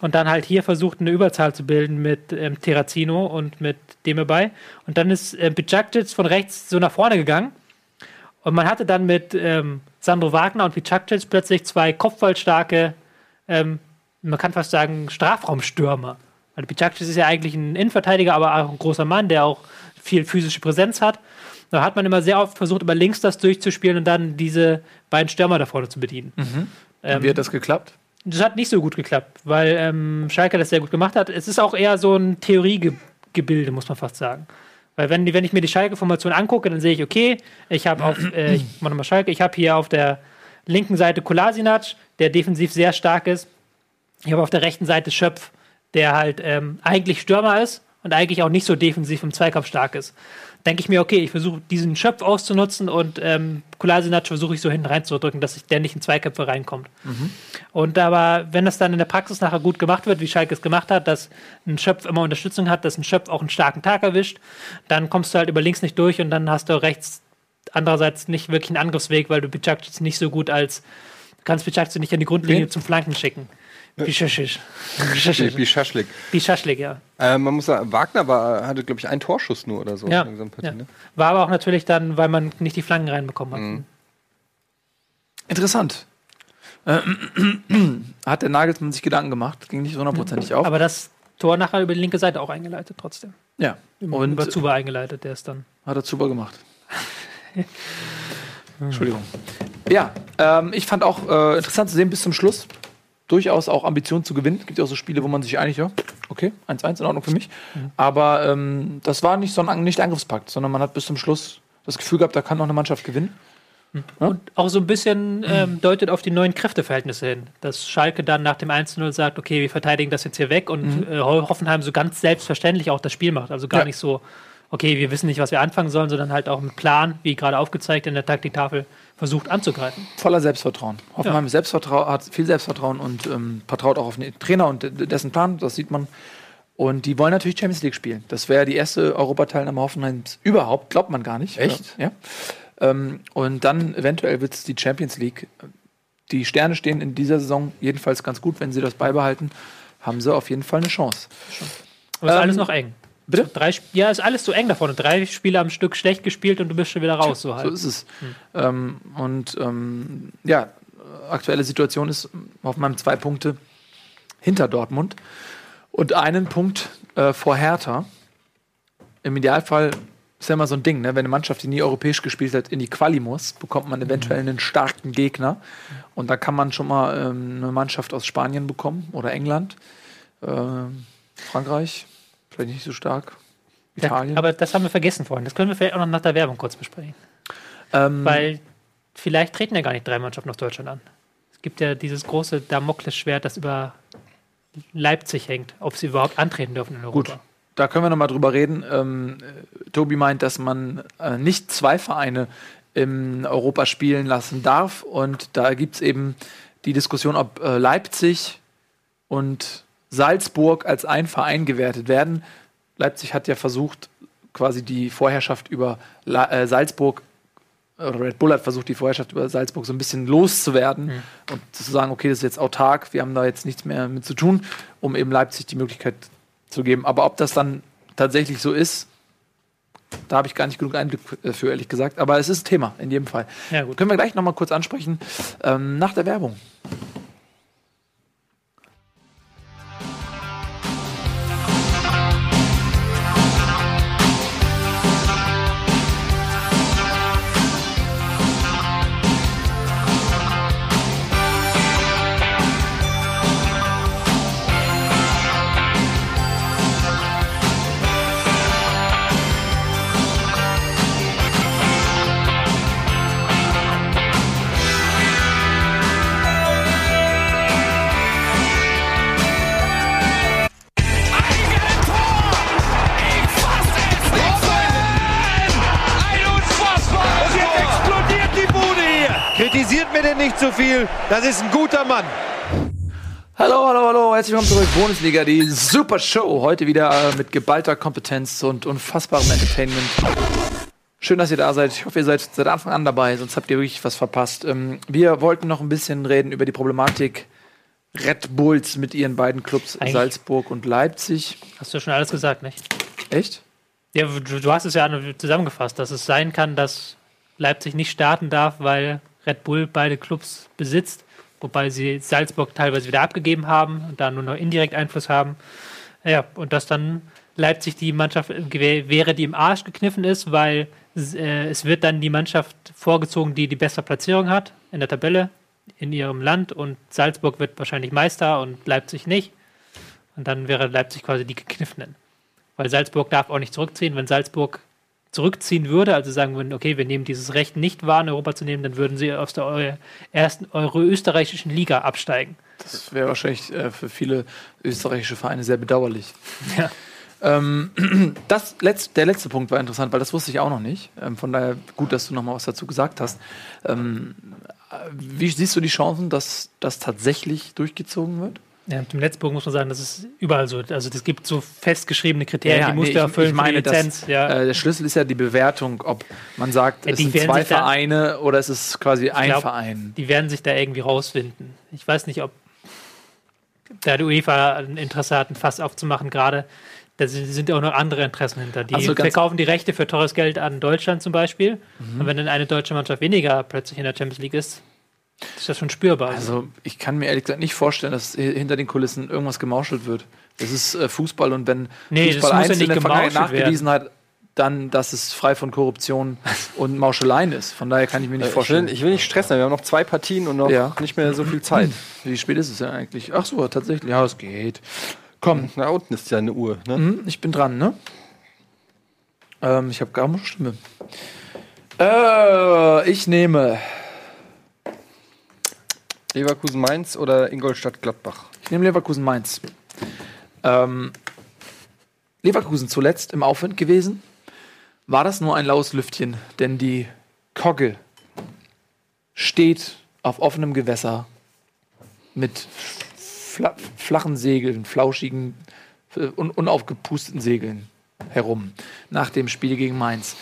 und dann halt hier versucht, eine Überzahl zu bilden mit ähm, Terrazino und mit Demebay. Und dann ist äh, Bicacic von rechts so nach vorne gegangen. Und man hatte dann mit ähm, Sandro Wagner und Bicacic plötzlich zwei kopfballstarke, ähm, man kann fast sagen, Strafraumstürmer. Weil Bicacic ist ja eigentlich ein Innenverteidiger, aber auch ein großer Mann, der auch viel physische Präsenz hat. Da hat man immer sehr oft versucht, über links das durchzuspielen und dann diese beiden Stürmer da vorne zu bedienen. Ähm, Wie hat das geklappt? das hat nicht so gut geklappt, weil ähm, Schalke das sehr gut gemacht hat. Es ist auch eher so ein Theoriegebilde, muss man fast sagen. Weil wenn, wenn ich mir die Schalke-Formation angucke, dann sehe ich, okay, ich habe auf, äh, ich mach nochmal Schalke, ich habe hier auf der linken Seite Kolasinac, der defensiv sehr stark ist. Ich habe auf der rechten Seite Schöpf, der halt ähm, eigentlich Stürmer ist und eigentlich auch nicht so defensiv im Zweikampf stark ist. Denke ich mir, okay, ich versuche diesen Schöpf auszunutzen und ähm, Kolasinac versuche ich so hinten reinzudrücken, dass ich der nicht in Zweikämpfe reinkommt. Und aber, wenn das dann in der Praxis nachher gut gemacht wird, wie Schalke es gemacht hat, dass ein Schöpf immer Unterstützung hat, dass ein Schöpf auch einen starken Tag erwischt, dann kommst du halt über links nicht durch und dann hast du rechts andererseits nicht wirklich einen Angriffsweg, weil du Bicacic nicht so gut als, du kannst Bicacic nicht an die Grundlinie Wen? zum Flanken schicken. Bicacic. Wie Schaschlik. Bicacic, ja. Äh, man muss sagen, Wagner war, hatte, glaube ich, einen Torschuss nur oder so Ja, ja. ne? War aber auch natürlich dann, weil man nicht die Flanken reinbekommen hat. Mhm. Interessant. Äh, hat der Nagelsmann sich Gedanken gemacht, ging nicht hundertprozentig auf. Aber das Tor nachher über die linke Seite auch eingeleitet trotzdem. ja, Über, und über Zuba eingeleitet, der ist dann. hat er super gemacht. Entschuldigung. Ja, ähm, ich fand auch äh, interessant zu sehen bis zum Schluss. Durchaus auch Ambitionen zu gewinnen. Es gibt ja auch so Spiele, wo man sich einig, ja, okay, 1-1 in Ordnung für mich. Aber ähm, das war nicht so ein nicht Angriffspakt, sondern man hat bis zum Schluss das Gefühl gehabt, da kann noch eine Mannschaft gewinnen. Und auch so ein bisschen ähm, deutet auf die neuen Kräfteverhältnisse hin. Dass Schalke dann nach dem 1-0 sagt, okay, wir verteidigen das jetzt hier weg und äh, Ho- Hoffenheim so ganz selbstverständlich auch das Spiel macht. Also gar Ja. nicht so, okay, wir wissen nicht, was wir anfangen sollen, sondern halt auch mit Plan, wie gerade aufgezeigt in der Taktiktafel, versucht anzugreifen. voller Selbstvertrauen. Hoffenheim Selbstvertrau hat viel Selbstvertrauen und ähm, vertraut auch auf den Trainer und de- dessen Plan, das sieht man. Und die wollen natürlich Champions League spielen. Das wäre die erste Europateilnahme Hoffenheims überhaupt, glaubt man gar nicht. Echt? Ja. Ähm, und dann eventuell wird es die Champions League. Die Sterne stehen in dieser Saison jedenfalls ganz gut. Wenn sie das beibehalten, haben sie auf jeden Fall eine Chance. Aber ist Ähm, alles noch eng. Bitte? Drei, ja, ist alles so eng da vorne. Drei Spiele am Stück schlecht gespielt und du bist schon wieder raus. So So halt. ist es. Ähm, und ähm, ja, aktuelle Situation ist Hoffenheim zwei Punkte hinter Dortmund und einen Punkt äh, vor Hertha. Im Idealfall ist ja immer so ein Ding, ne? wenn eine Mannschaft, die nie europäisch gespielt hat, in die Quali muss, bekommt man eventuell einen starken Gegner. Und da kann man schon mal ähm, eine Mannschaft aus Spanien bekommen oder England. Ähm, Frankreich, vielleicht nicht so stark. Ja, Italien. aber das haben wir vergessen vorhin. Das können wir vielleicht auch noch nach der Werbung kurz besprechen. ähm, Weil vielleicht treten ja gar nicht drei Mannschaften auf Deutschland an. Es gibt ja dieses große Damoklesschwert, das über Leipzig hängt, ob sie überhaupt antreten dürfen in Europa. Gut. Da können wir noch mal drüber reden. Ähm, äh, Tobi meint, dass man äh, nicht zwei Vereine im Europa spielen lassen darf. Und da gibt es eben die Diskussion, ob äh, Leipzig und Salzburg als ein Verein gewertet werden. Leipzig hat ja versucht, quasi die Vorherrschaft über La äh, Salzburg, Red Bull hat versucht, die Vorherrschaft über Salzburg so ein bisschen loszuwerden und zu sagen, okay, das ist jetzt autark, wir haben da jetzt nichts mehr mit zu tun, um eben Leipzig die Möglichkeit zu geben. Aber ob das dann tatsächlich so ist, da habe ich gar nicht genug Einblick äh, für, ehrlich gesagt. Aber es ist Thema in jedem Fall. Ja. Können wir gleich noch mal kurz ansprechen ähm, nach der Werbung. Mir denn nicht zu viel. Das ist ein guter Mann. Hallo, hallo, hallo, herzlich willkommen zurück. Bundesliga, die Super Show. Heute wieder äh, mit geballter Kompetenz und unfassbarem Entertainment. Schön, dass ihr da seid. Ich hoffe, ihr seid seit Anfang an dabei, sonst habt ihr wirklich was verpasst. Ähm, wir wollten noch ein bisschen reden über die Problematik Red Bulls mit ihren beiden Clubs Eigentlich- Salzburg und Leipzig. Hast du schon alles gesagt, nicht? Echt? Ja, du, du hast es ja zusammengefasst, dass es sein kann, dass Leipzig nicht starten darf, weil Red Bull beide Clubs besitzt, wobei sie Salzburg teilweise wieder abgegeben haben und da nur noch indirekt Einfluss haben. Ja, und dass dann Leipzig die Mannschaft wäre, die im Arsch gekniffen ist, weil äh, es wird dann die Mannschaft vorgezogen, die die bessere Platzierung hat in der Tabelle in ihrem Land und Salzburg wird wahrscheinlich Meister und Leipzig nicht. Und dann wäre Leipzig quasi die Gekniffenen. Weil Salzburg darf auch nicht zurückziehen. Wenn Salzburg zurückziehen würde, also sagen würden, okay, wir nehmen dieses Recht nicht wahr, in Europa zu nehmen, dann würden sie aus der ersten euro-österreichischen Liga absteigen. Das wäre wahrscheinlich äh, für viele österreichische Vereine sehr bedauerlich. Ja. Ähm, das letzt, der letzte Punkt war interessant, weil das wusste ich auch noch nicht. Ähm, von daher gut, dass du noch mal was dazu gesagt hast. Ähm, äh, wie siehst du die Chancen, dass das tatsächlich durchgezogen wird? Ja, mit dem Netzburg muss man sagen, das ist überall so. Also es gibt so festgeschriebene Kriterien, Ja, die musst nee, du ich- erfüllen ich meine, für die Lizenz. das, ja. Äh, der Schlüssel ist ja die Bewertung, ob man sagt, Ja, es sind zwei sich da- Vereine oder es ist quasi ein glaub, Verein. die werden sich da irgendwie rausfinden. Ich weiß nicht, ob da die UEFA ein Interesse hat, ein Fass aufzumachen, gerade. Da sind auch noch andere Interessen hinter. Die Also verkaufen die Rechte für teures Geld an Deutschland zum Beispiel. Mhm. Und wenn dann eine deutsche Mannschaft weniger plötzlich in der Champions League ist, ist das schon spürbar. Also ich kann mir ehrlich gesagt nicht vorstellen, dass hi- hinter den Kulissen irgendwas gemauschelt wird. Das ist äh, Fußball und wenn Nee, das Fußball muss ja in der Vergangenheit nachgewiesen hat, dann, dass es frei von Korruption und Mauscheleien ist. Von daher kann ich mir nicht Ich will, vorstellen. ich will nicht stressen, wir haben noch zwei Partien und noch Ja. nicht mehr so viel Zeit. Wie spät ist es denn eigentlich? Ach so, tatsächlich. Ja, es geht. Komm, Na, unten ist ja eine Uhr. Ne? hm, ich bin dran, ne? Ähm, ich habe gar keine Stimme. Äh, ich nehme. Leverkusen Mainz oder Ingolstadt Gladbach? Ich nehme Leverkusen Mainz. Ähm, Leverkusen zuletzt im Aufwind gewesen. War das nur ein laues Lüftchen? Denn die Kogge steht auf offenem Gewässer mit fla flachen Segeln, flauschigen, äh, un unaufgepusteten Segeln herum nach dem Spiel gegen Mainz.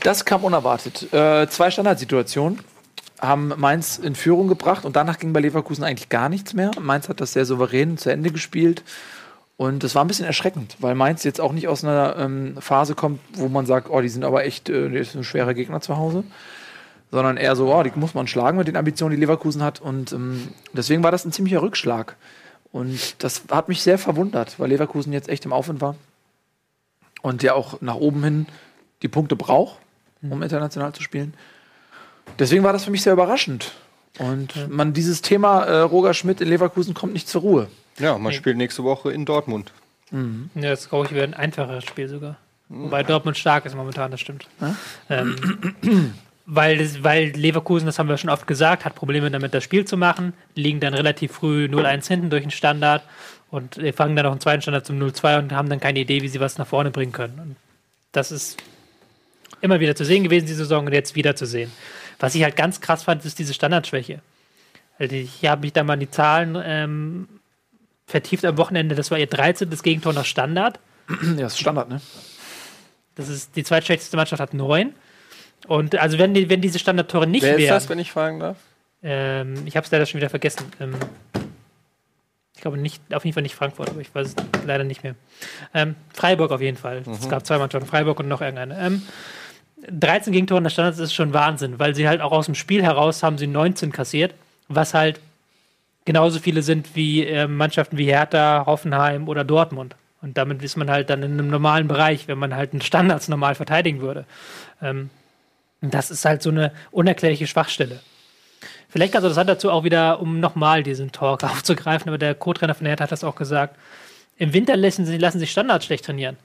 Das kam unerwartet. Äh, zwei Standardsituationen haben Mainz in Führung gebracht und danach ging bei Leverkusen eigentlich gar nichts mehr. Mainz hat das sehr souverän zu Ende gespielt. Und das war ein bisschen erschreckend, weil Mainz jetzt auch nicht aus einer ähm, Phase kommt, wo man sagt, oh, die sind aber echt, äh, das ist ein schwerer Gegner zu Hause. Sondern eher so, oh, die muss man schlagen mit den Ambitionen, die Leverkusen hat. Und ähm, deswegen war das ein ziemlicher Rückschlag. Und das hat mich sehr verwundert, weil Leverkusen jetzt echt im Aufwind war. Und ja auch nach oben hin die Punkte braucht, um international zu spielen. Deswegen war das für mich sehr überraschend. Und man dieses Thema äh, Roger Schmidt in Leverkusen kommt nicht zur Ruhe. Ja, man spielt nächste Woche in Dortmund. Ja, das glaube ich wäre ein einfacheres Spiel sogar. Wobei Dortmund stark ist momentan, das stimmt. Ähm, weil, das, weil Leverkusen, das haben wir schon oft gesagt, hat Probleme damit, das Spiel zu machen, liegen dann relativ früh 0-1 hinten durch den Standard und äh, fangen dann auch einen zweiten Standard zum 0-2 und haben dann keine Idee, wie sie was nach vorne bringen können. Und das ist immer wieder zu sehen gewesen, die Saison, und jetzt wieder zu sehen. Was ich halt ganz krass fand, ist diese Standardschwäche. Also ich habe mich da mal in die Zahlen ähm, vertieft am Wochenende. Das war ihr 13. Gegentor nach Standard. Ja, das ist Standard, ne? Das ist die zweitschlechteste Mannschaft hat neun. Und also wenn, die, wenn diese Standardtore nicht Wer ist wären, das, wenn ich fragen darf? ähm, ich habe es leider schon wieder vergessen. Ähm, ich glaube nicht, auf jeden Fall nicht Frankfurt, aber ich weiß es leider nicht mehr. Ähm, Freiburg auf jeden Fall. Es gab zwei Mannschaften, Freiburg und noch irgendeine. Ähm, 13 Gegentore in der Standards ist schon Wahnsinn, weil sie halt auch aus dem Spiel heraus haben sie 19 kassiert, was halt genauso viele sind wie äh, Mannschaften wie Hertha, Hoffenheim oder Dortmund. Und damit ist man halt dann in einem normalen Bereich, wenn man halt einen Standards normal verteidigen würde. Ähm, das ist halt so eine unerklärliche Schwachstelle. Vielleicht ganz interessant dazu auch wieder, um nochmal diesen Talk aufzugreifen, aber der Co-Trainer von Hertha hat das auch gesagt. Im Winter lassen, sie, lassen sich Standards schlecht trainieren.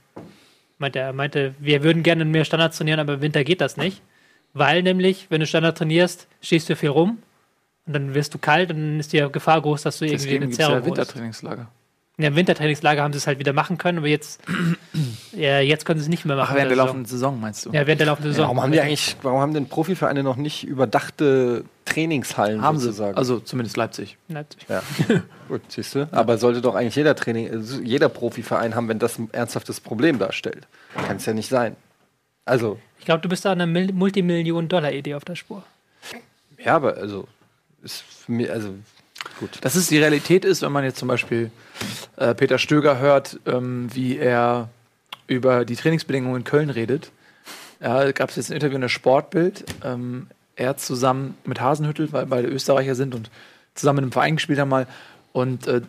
Meinte, er meinte, wir würden gerne mehr Standards trainieren, aber im Winter geht das nicht. Weil nämlich, wenn du Standard trainierst, stehst du viel rum und dann wirst du kalt und dann ist die Gefahr groß, dass du irgendwie Deswegen eine Zerrung ja. Wintertrainingslager. Ja, Im Wintertrainingslager haben sie es halt wieder machen können, aber jetzt, ja, jetzt können sie es nicht mehr machen. Ach, während der laufenden Saison, meinst du? Ja, während der laufenden Saison. Warum haben die eigentlich, warum haben denn Profivereine noch nicht überdachte Trainingshallen Haben sie. sozusagen? Also zumindest Leipzig. Leipzig. ja. Gut, siehst du? Aber sollte doch eigentlich jeder Training, also jeder Profiverein haben, wenn das ein ernsthaftes Problem darstellt. Kann es ja nicht sein. Also, Ich glaube, du bist da eine Mil- Multimillionen-Dollar-Idee auf der Spur. ja, aber also ist für mich, also gut. Dass es die Realität ist, wenn man jetzt zum Beispiel äh, Peter Stöger hört, ähm, wie er über die Trainingsbedingungen in Köln redet. Ja, gab es jetzt ein Interview in der Sportbild. Ähm, er zusammen mit Hasenhüttel, weil beide Österreicher sind und zusammen in einem Verein gespielt haben mal. Und äh,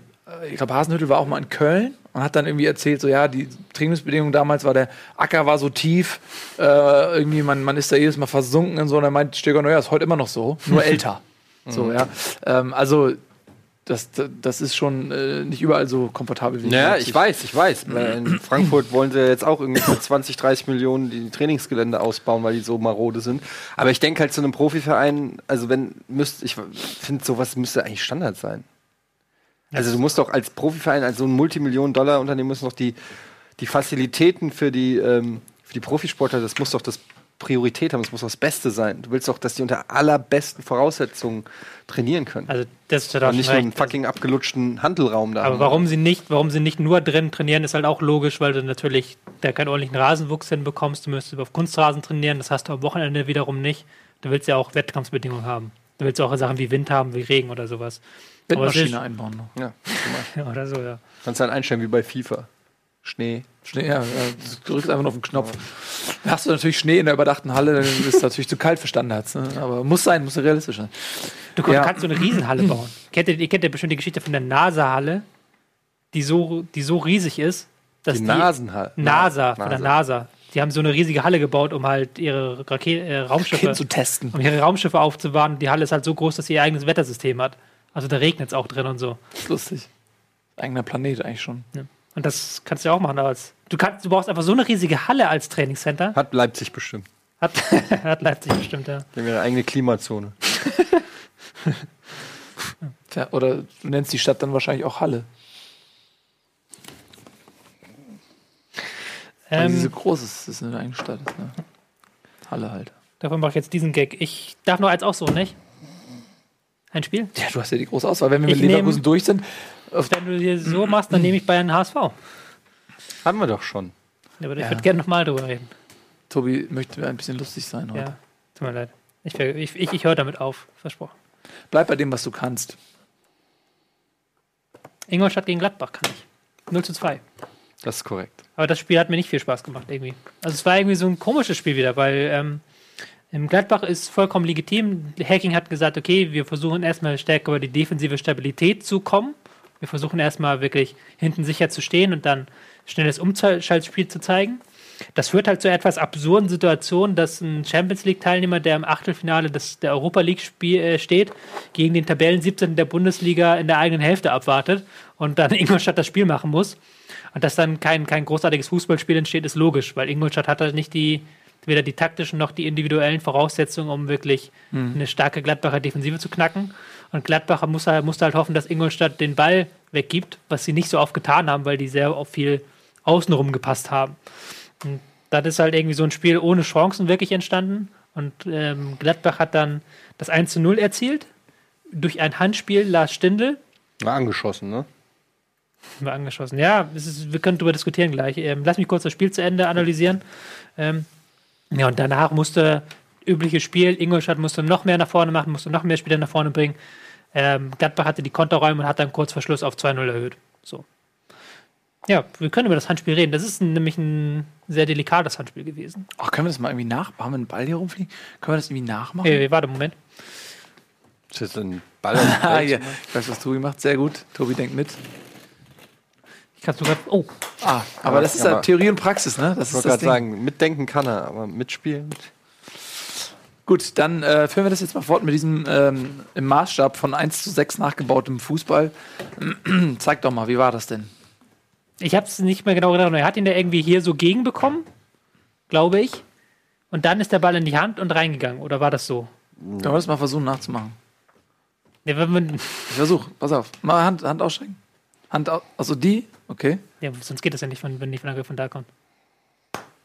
ich glaube, Hasenhüttel war auch mal in Köln und hat dann irgendwie erzählt, so ja, die Trainingsbedingungen damals war, der Acker war so tief, äh, irgendwie, man, man ist da jedes Mal versunken und so. Und er meint Stöger, naja, ist heute immer noch so, nur älter. So, ja. Ähm, also, das, das ist schon äh, nicht überall so komfortabel wie in Ja, ich weiß, ich weiß. In Frankfurt wollen sie jetzt auch irgendwie für 20, 30 Millionen die Trainingsgelände ausbauen, weil die so marode sind. Aber ich denke halt zu einem Profiverein, also wenn müsst, ich finde sowas müsste eigentlich Standard sein. Also du musst doch als Profiverein, als so ein Multimillionen-Dollar-Unternehmen, müssen doch die, die Facilitäten für die, ähm, für die Profisportler, das muss doch das Priorität haben. Es muss das Beste sein. Du willst doch, dass die unter allerbesten Voraussetzungen trainieren können. Also das ist ja und nicht nur einen fucking abgelutschten Handelraum da Aber haben. warum sie nicht, warum sie nicht nur drin trainieren, ist halt auch logisch, weil du natürlich da keinen ordentlichen Rasenwuchs hinbekommst. Du müsstest auf Kunstrasen trainieren, das hast du am Wochenende wiederum nicht. Du willst ja auch Wettkampfbedingungen haben. Du willst auch Sachen wie Wind haben, wie Regen oder sowas. Windmaschine einbauen noch. Ja, Ja, oder so, ja. kannst dann einstellen wie bei FIFA. Schnee. Schnee, ja, ja, du drückst einfach nur auf den Knopf. Hast du natürlich Schnee in der überdachten Halle, dann ist es natürlich zu kalt für Standards. Ne? Aber muss sein, muss ja realistisch sein. Du Ja. kannst so eine Riesenhalle bauen. Kennt ihr, ihr kennt ja bestimmt die Geschichte von der NASA-Halle, die so, die so riesig ist, dass Die die, Nasenhalle. NASA, von der NASA. Die haben so eine riesige Halle gebaut, um halt ihre Raketen, äh, Raumschiffe, zu testen. um ihre Raumschiffe aufzubauen. Die Halle ist halt so groß, dass sie ihr eigenes Wettersystem hat. Also da regnet es auch drin und so. Das ist lustig. Eigener Planet eigentlich schon. Ja. Und das kannst du ja auch machen. Als, du, kannst, du brauchst einfach so eine riesige Halle als Trainingscenter. Hat Leipzig bestimmt. Hat, hat Leipzig bestimmt, ja. Die haben ihre eigene Klimazone. Tja, oder du nennst die Stadt dann wahrscheinlich auch Halle. Weil sie so Ähm, groß ist, das ist eine eigene Stadt. Ist, ne? Halle halt. davon mache ich jetzt diesen Gag. Ich darf noch eins auch so, nicht? Ein Spiel? Ja, du hast ja die große Auswahl. Wenn wir Ich mit Leverkusen nehm- durch sind, Wenn du hier so machst, dann nehme ich Bayern HSV. Ja, Haben wir doch schon. Aber ich Ja. würde gerne nochmal drüber reden. Tobi möchte ein bisschen lustig sein heute. Ja, tut mir leid. Ich, ich, ich, ich höre damit auf, versprochen. Bleib bei dem, was du kannst. Ingolstadt gegen Gladbach kann ich. 0 zu 2. Das ist korrekt. Aber das Spiel hat mir nicht viel Spaß gemacht, irgendwie. Also es war irgendwie so ein komisches Spiel wieder, weil ähm, im Gladbach ist vollkommen legitim. Hacking hat gesagt, okay, wir versuchen erstmal stärker über die defensive Stabilität zu kommen. Wir versuchen erstmal wirklich hinten sicher zu stehen und dann schnelles Umschaltspiel zu zeigen. Das führt halt zu etwas absurden Situationen, dass ein Champions League-Teilnehmer, der im Achtelfinale des, der Europa League äh, steht, gegen den Tabellen 17. der Bundesliga in der eigenen Hälfte abwartet und dann Ingolstadt das Spiel machen muss. Und dass dann kein, kein großartiges Fußballspiel entsteht, ist logisch, weil Ingolstadt hat halt nicht die, weder die taktischen noch die individuellen Voraussetzungen, um wirklich eine starke Gladbacher Defensive zu knacken. Und Gladbacher muss halt, musste halt hoffen, dass Ingolstadt den Ball weggibt, was sie nicht so oft getan haben, weil die sehr auf viel außenrum gepasst haben. Und das ist halt irgendwie so ein Spiel ohne Chancen wirklich entstanden. Und ähm, Gladbach hat dann das 1 zu 0 erzielt durch ein Handspiel Lars Stindl. War angeschossen, ne? Wir angeschossen. Ja, es ist, wir können darüber diskutieren gleich. Ähm, lass mich kurz das Spiel zu Ende analysieren. Ähm, ja, und danach musste übliches Spiel, Ingolstadt musste noch mehr nach vorne machen, musste noch mehr Spieler nach vorne bringen. Ähm, Gladbach hatte die Konterräume und hat dann kurz vor Schluss auf 2-0 erhöht. So. Ja, wir können über das Handspiel reden. Das ist nämlich ein sehr delikates Handspiel gewesen. Ach, können wir das mal irgendwie nach? Haben wir einen Ball hier rumfliegen? Können wir das irgendwie nachmachen? Äh, warte, Moment. Ist jetzt ein Ball ja. Ich weiß, was Tobi macht. Sehr gut. Tobi denkt mit. Ich kann sogar. Oh, Ah, aber das ist ja Theorie und Praxis, ne? Das Ich wollte gerade sagen, mitdenken kann er, aber mitspielen. Gut, dann äh, führen wir das jetzt mal fort mit diesem ähm, im Maßstab von 1 zu 6 nachgebautem Fußball. Zeig doch mal, wie war das denn? ich habe es nicht mehr genau gedacht. Er hat ihn da irgendwie hier so gegenbekommen, glaube ich. Und dann ist der Ball in die Hand und reingegangen. Oder war das so? Können wir das mal versuchen nachzumachen? Ja, wenn man, Ich versuch, pass auf. Mal Hand, Hand ausstrecken. Hand aus, also die, okay. ja, sonst geht das ja nicht, wenn, wenn nicht von Angriff von da kommt.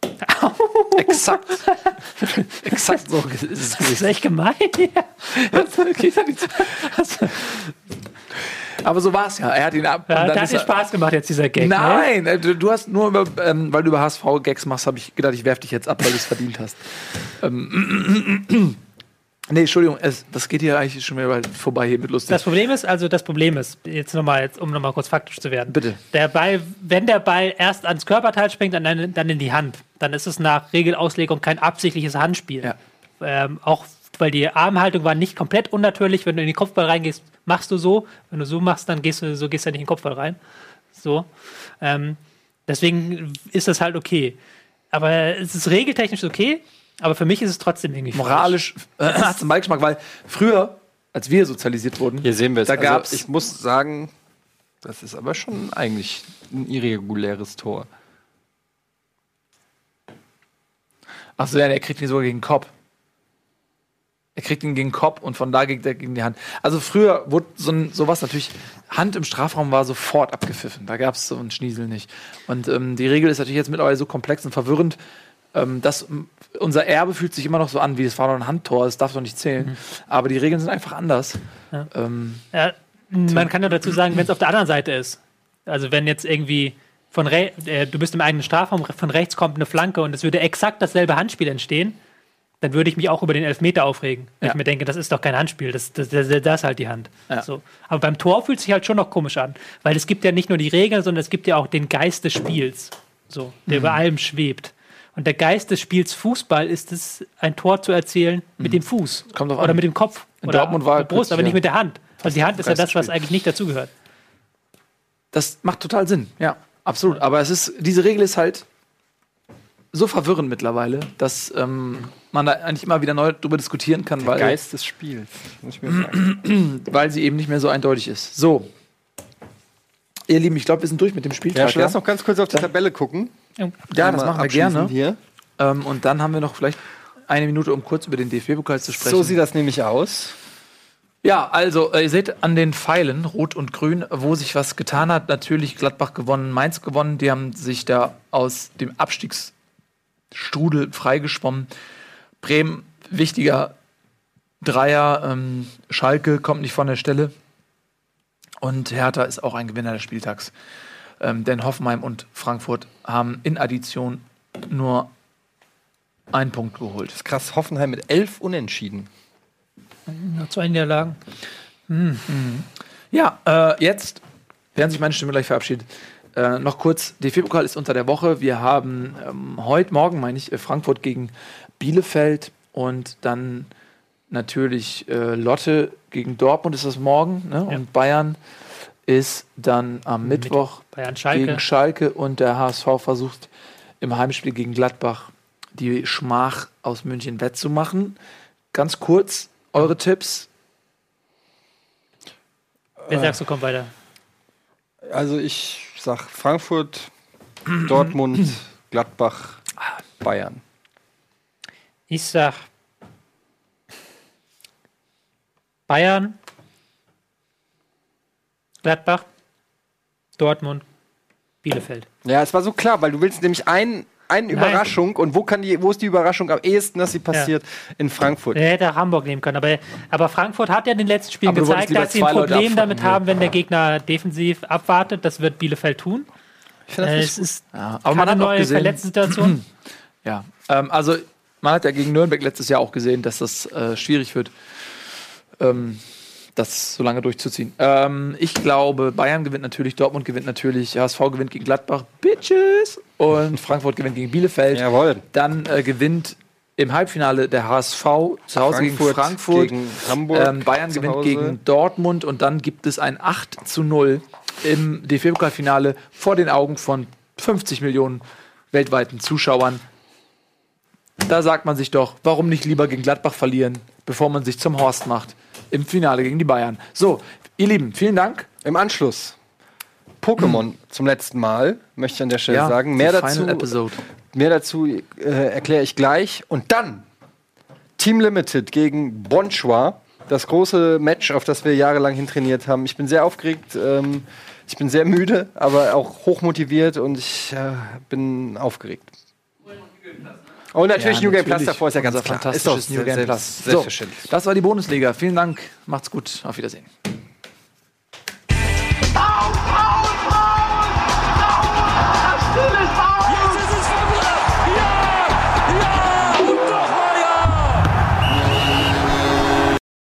Exakt. Exakt so ist es Das ist echt gemein. Aber so war es ja. Er hat ihn ab. Ja, und dann hat dir Spaß gemacht jetzt, dieser Gag. Ne? Nein, äh, du, du hast nur, über, ähm, weil du über HSV-Gags machst, habe ich gedacht, ich werf dich jetzt ab, weil du es verdient hast. Ähm, nee, Entschuldigung, es, das geht hier eigentlich schon wieder vorbei hier mit lustig. Das Problem ist, also das Problem ist, jetzt nochmal, jetzt, um nochmal kurz faktisch zu werden. Bitte. Der Ball, wenn der Ball erst ans Körperteil springt dann, dann in die Hand, dann ist es nach Regelauslegung kein absichtliches Handspiel. Ja. Ähm, auch weil die Armhaltung war nicht komplett unnatürlich. Wenn du in den Kopfball reingehst, machst du so. Wenn du so machst, dann gehst du so gehst du nicht in den Kopfball rein. So. Ähm, deswegen ist das halt okay. Aber es ist regeltechnisch okay. Aber für mich ist es trotzdem irgendwie. Moralisch äh, hat es einen Beigeschmack, weil früher, als wir sozialisiert wurden, Hier sehen wir es. Da gab's- ich muss sagen, das ist aber schon eigentlich ein irreguläres Tor. Achso, ja, er kriegt ihn sogar gegen den Kopf. Er kriegt ihn gegen den Kopf und von da geht er gegen die Hand. Also früher wurde so ein, sowas natürlich, Hand im Strafraum war sofort abgepfiffen. Da gab es so einen Schniesel nicht. Und ähm, die Regel ist natürlich jetzt mittlerweile so komplex und verwirrend, Ähm, das, unser Erbe fühlt sich immer noch so an, wie es war doch ein Handtor, das darf doch nicht zählen. Aber die Regeln sind einfach anders. Ja. Ähm, Ja, man kann ja dazu sagen, wenn es auf der anderen Seite ist. Also wenn jetzt irgendwie von äh, du bist im eigenen Strafraum, von rechts kommt eine Flanke und es würde exakt dasselbe Handspiel entstehen, dann würde ich mich auch über den Elfmeter aufregen. Wenn Ja. ich mir denke, das ist doch kein Handspiel, das, das, das, das ist halt die Hand. Ja. So. Aber beim Tor fühlt sich halt schon noch komisch an, weil es gibt ja nicht nur die Regeln, sondern es gibt ja auch den Geist des Spiels, so, der Mhm. über allem schwebt. Und der Geist des Spiels Fußball ist es, ein Tor zu erzielen mit dem Fuß Mhm. Kommt oder an. mit dem Kopf In oder Dortmund war mit der Brust, aber nicht ja. mit der Hand. Also die Hand ist ja das, was eigentlich nicht dazugehört. das macht total Sinn, ja, absolut. Aber es ist, diese Regel ist halt so verwirrend mittlerweile, dass ähm, man da eigentlich immer wieder neu drüber diskutieren kann, weil, Geist des Spiels, muss ich mir sagen. weil sie eben nicht mehr so eindeutig ist. So. Ihr Lieben, ich glaube, wir sind durch mit dem ja, Spieltag. schon, lass noch ganz kurz auf die Tabelle gucken. Ja, das machen wir gerne. Hier. Ähm, und dann haben wir noch vielleicht eine Minute, um kurz über den DFB-Pokal zu sprechen. So sieht das nämlich aus. Ja, also äh, ihr seht an den Pfeilen, rot und grün, wo sich was getan hat. Natürlich Gladbach gewonnen, Mainz gewonnen. Die haben sich da aus dem Abstiegsstrudel freigeschwommen. Bremen, wichtiger Dreier. Ähm, Schalke kommt nicht von der Stelle. Und Hertha ist auch ein Gewinner des Spieltags. Ähm, denn Hoffenheim und Frankfurt haben in Addition nur einen Punkt geholt. Das ist krass, Hoffenheim mit elf Unentschieden. Noch zwei Niederlagen. Ja, äh, jetzt, während sich meine Stimme gleich verabschiedet, äh, noch kurz, DFB-Pokal ist unter der Woche. Wir haben ähm, heute Morgen, meine ich, äh, Frankfurt gegen Bielefeld und dann natürlich äh, Lotte gegen Dortmund ist das morgen ne? Ja. und Bayern ist dann am Mittwoch Schalke. gegen Schalke und der HSV versucht im Heimspiel gegen Gladbach die Schmach aus München wettzumachen. Ganz kurz, eure Tipps. Wer sagst du, kommt weiter? Also ich sag Frankfurt, Dortmund, Gladbach, Bayern. Ich sag Bayern, Gladbach, Dortmund, Bielefeld. Ja, es war so klar, weil du willst nämlich ein, eine Überraschung und wo kann die, wo ist die Überraschung am ehesten, dass sie passiert? In Frankfurt. Er hätte Hamburg nehmen können, aber, aber Frankfurt hat ja in den letzten Spielen Aber gezeigt, dass sie ein Problem damit ja. haben, wenn der Gegner defensiv abwartet. Das wird Bielefeld tun. Ich find das Äh, nicht es ist Ja, aber man hat neue gesehen- Verletztensituation. Ja, ähm, also man hat ja gegen Nürnberg letztes Jahr auch gesehen, dass das äh, schwierig wird, ähm, das so lange durchzuziehen. Ähm, ich glaube, Bayern gewinnt natürlich, Dortmund gewinnt natürlich, HSV gewinnt gegen Gladbach, Bitches, und Frankfurt gewinnt gegen Bielefeld. Jawohl. Dann äh, gewinnt im Halbfinale der HSV zu Hause gegen Frankfurt Frankfurt. gegen Hamburg Ähm, Bayern gewinnt gegen Dortmund und dann gibt es ein 8 zu 0 im DFB-Pokalfinale vor den Augen von 50 Millionen weltweiten Zuschauern. Da sagt man sich doch, warum nicht lieber gegen Gladbach verlieren, bevor man sich zum Horst macht im Finale gegen die Bayern. So, ihr Lieben, vielen Dank. Im Anschluss Pokémon zum letzten Mal, möchte ich an der Stelle sagen. die Mehr Final dazu, Episode. mehr dazu äh, erkläre ich gleich. Und dann Team Limited gegen Bonchua. Das große Match, auf das wir jahrelang hintrainiert haben. Ich bin sehr aufgeregt. Ähm, ich bin sehr müde, aber auch hochmotiviert und ich äh, bin aufgeregt. Und natürlich New Game Plus davor ist ja ganz klar. fantastisches Ist doch New Game Plus. So, das war die Bundesliga. Vielen Dank. Macht's gut. Auf Wiedersehen.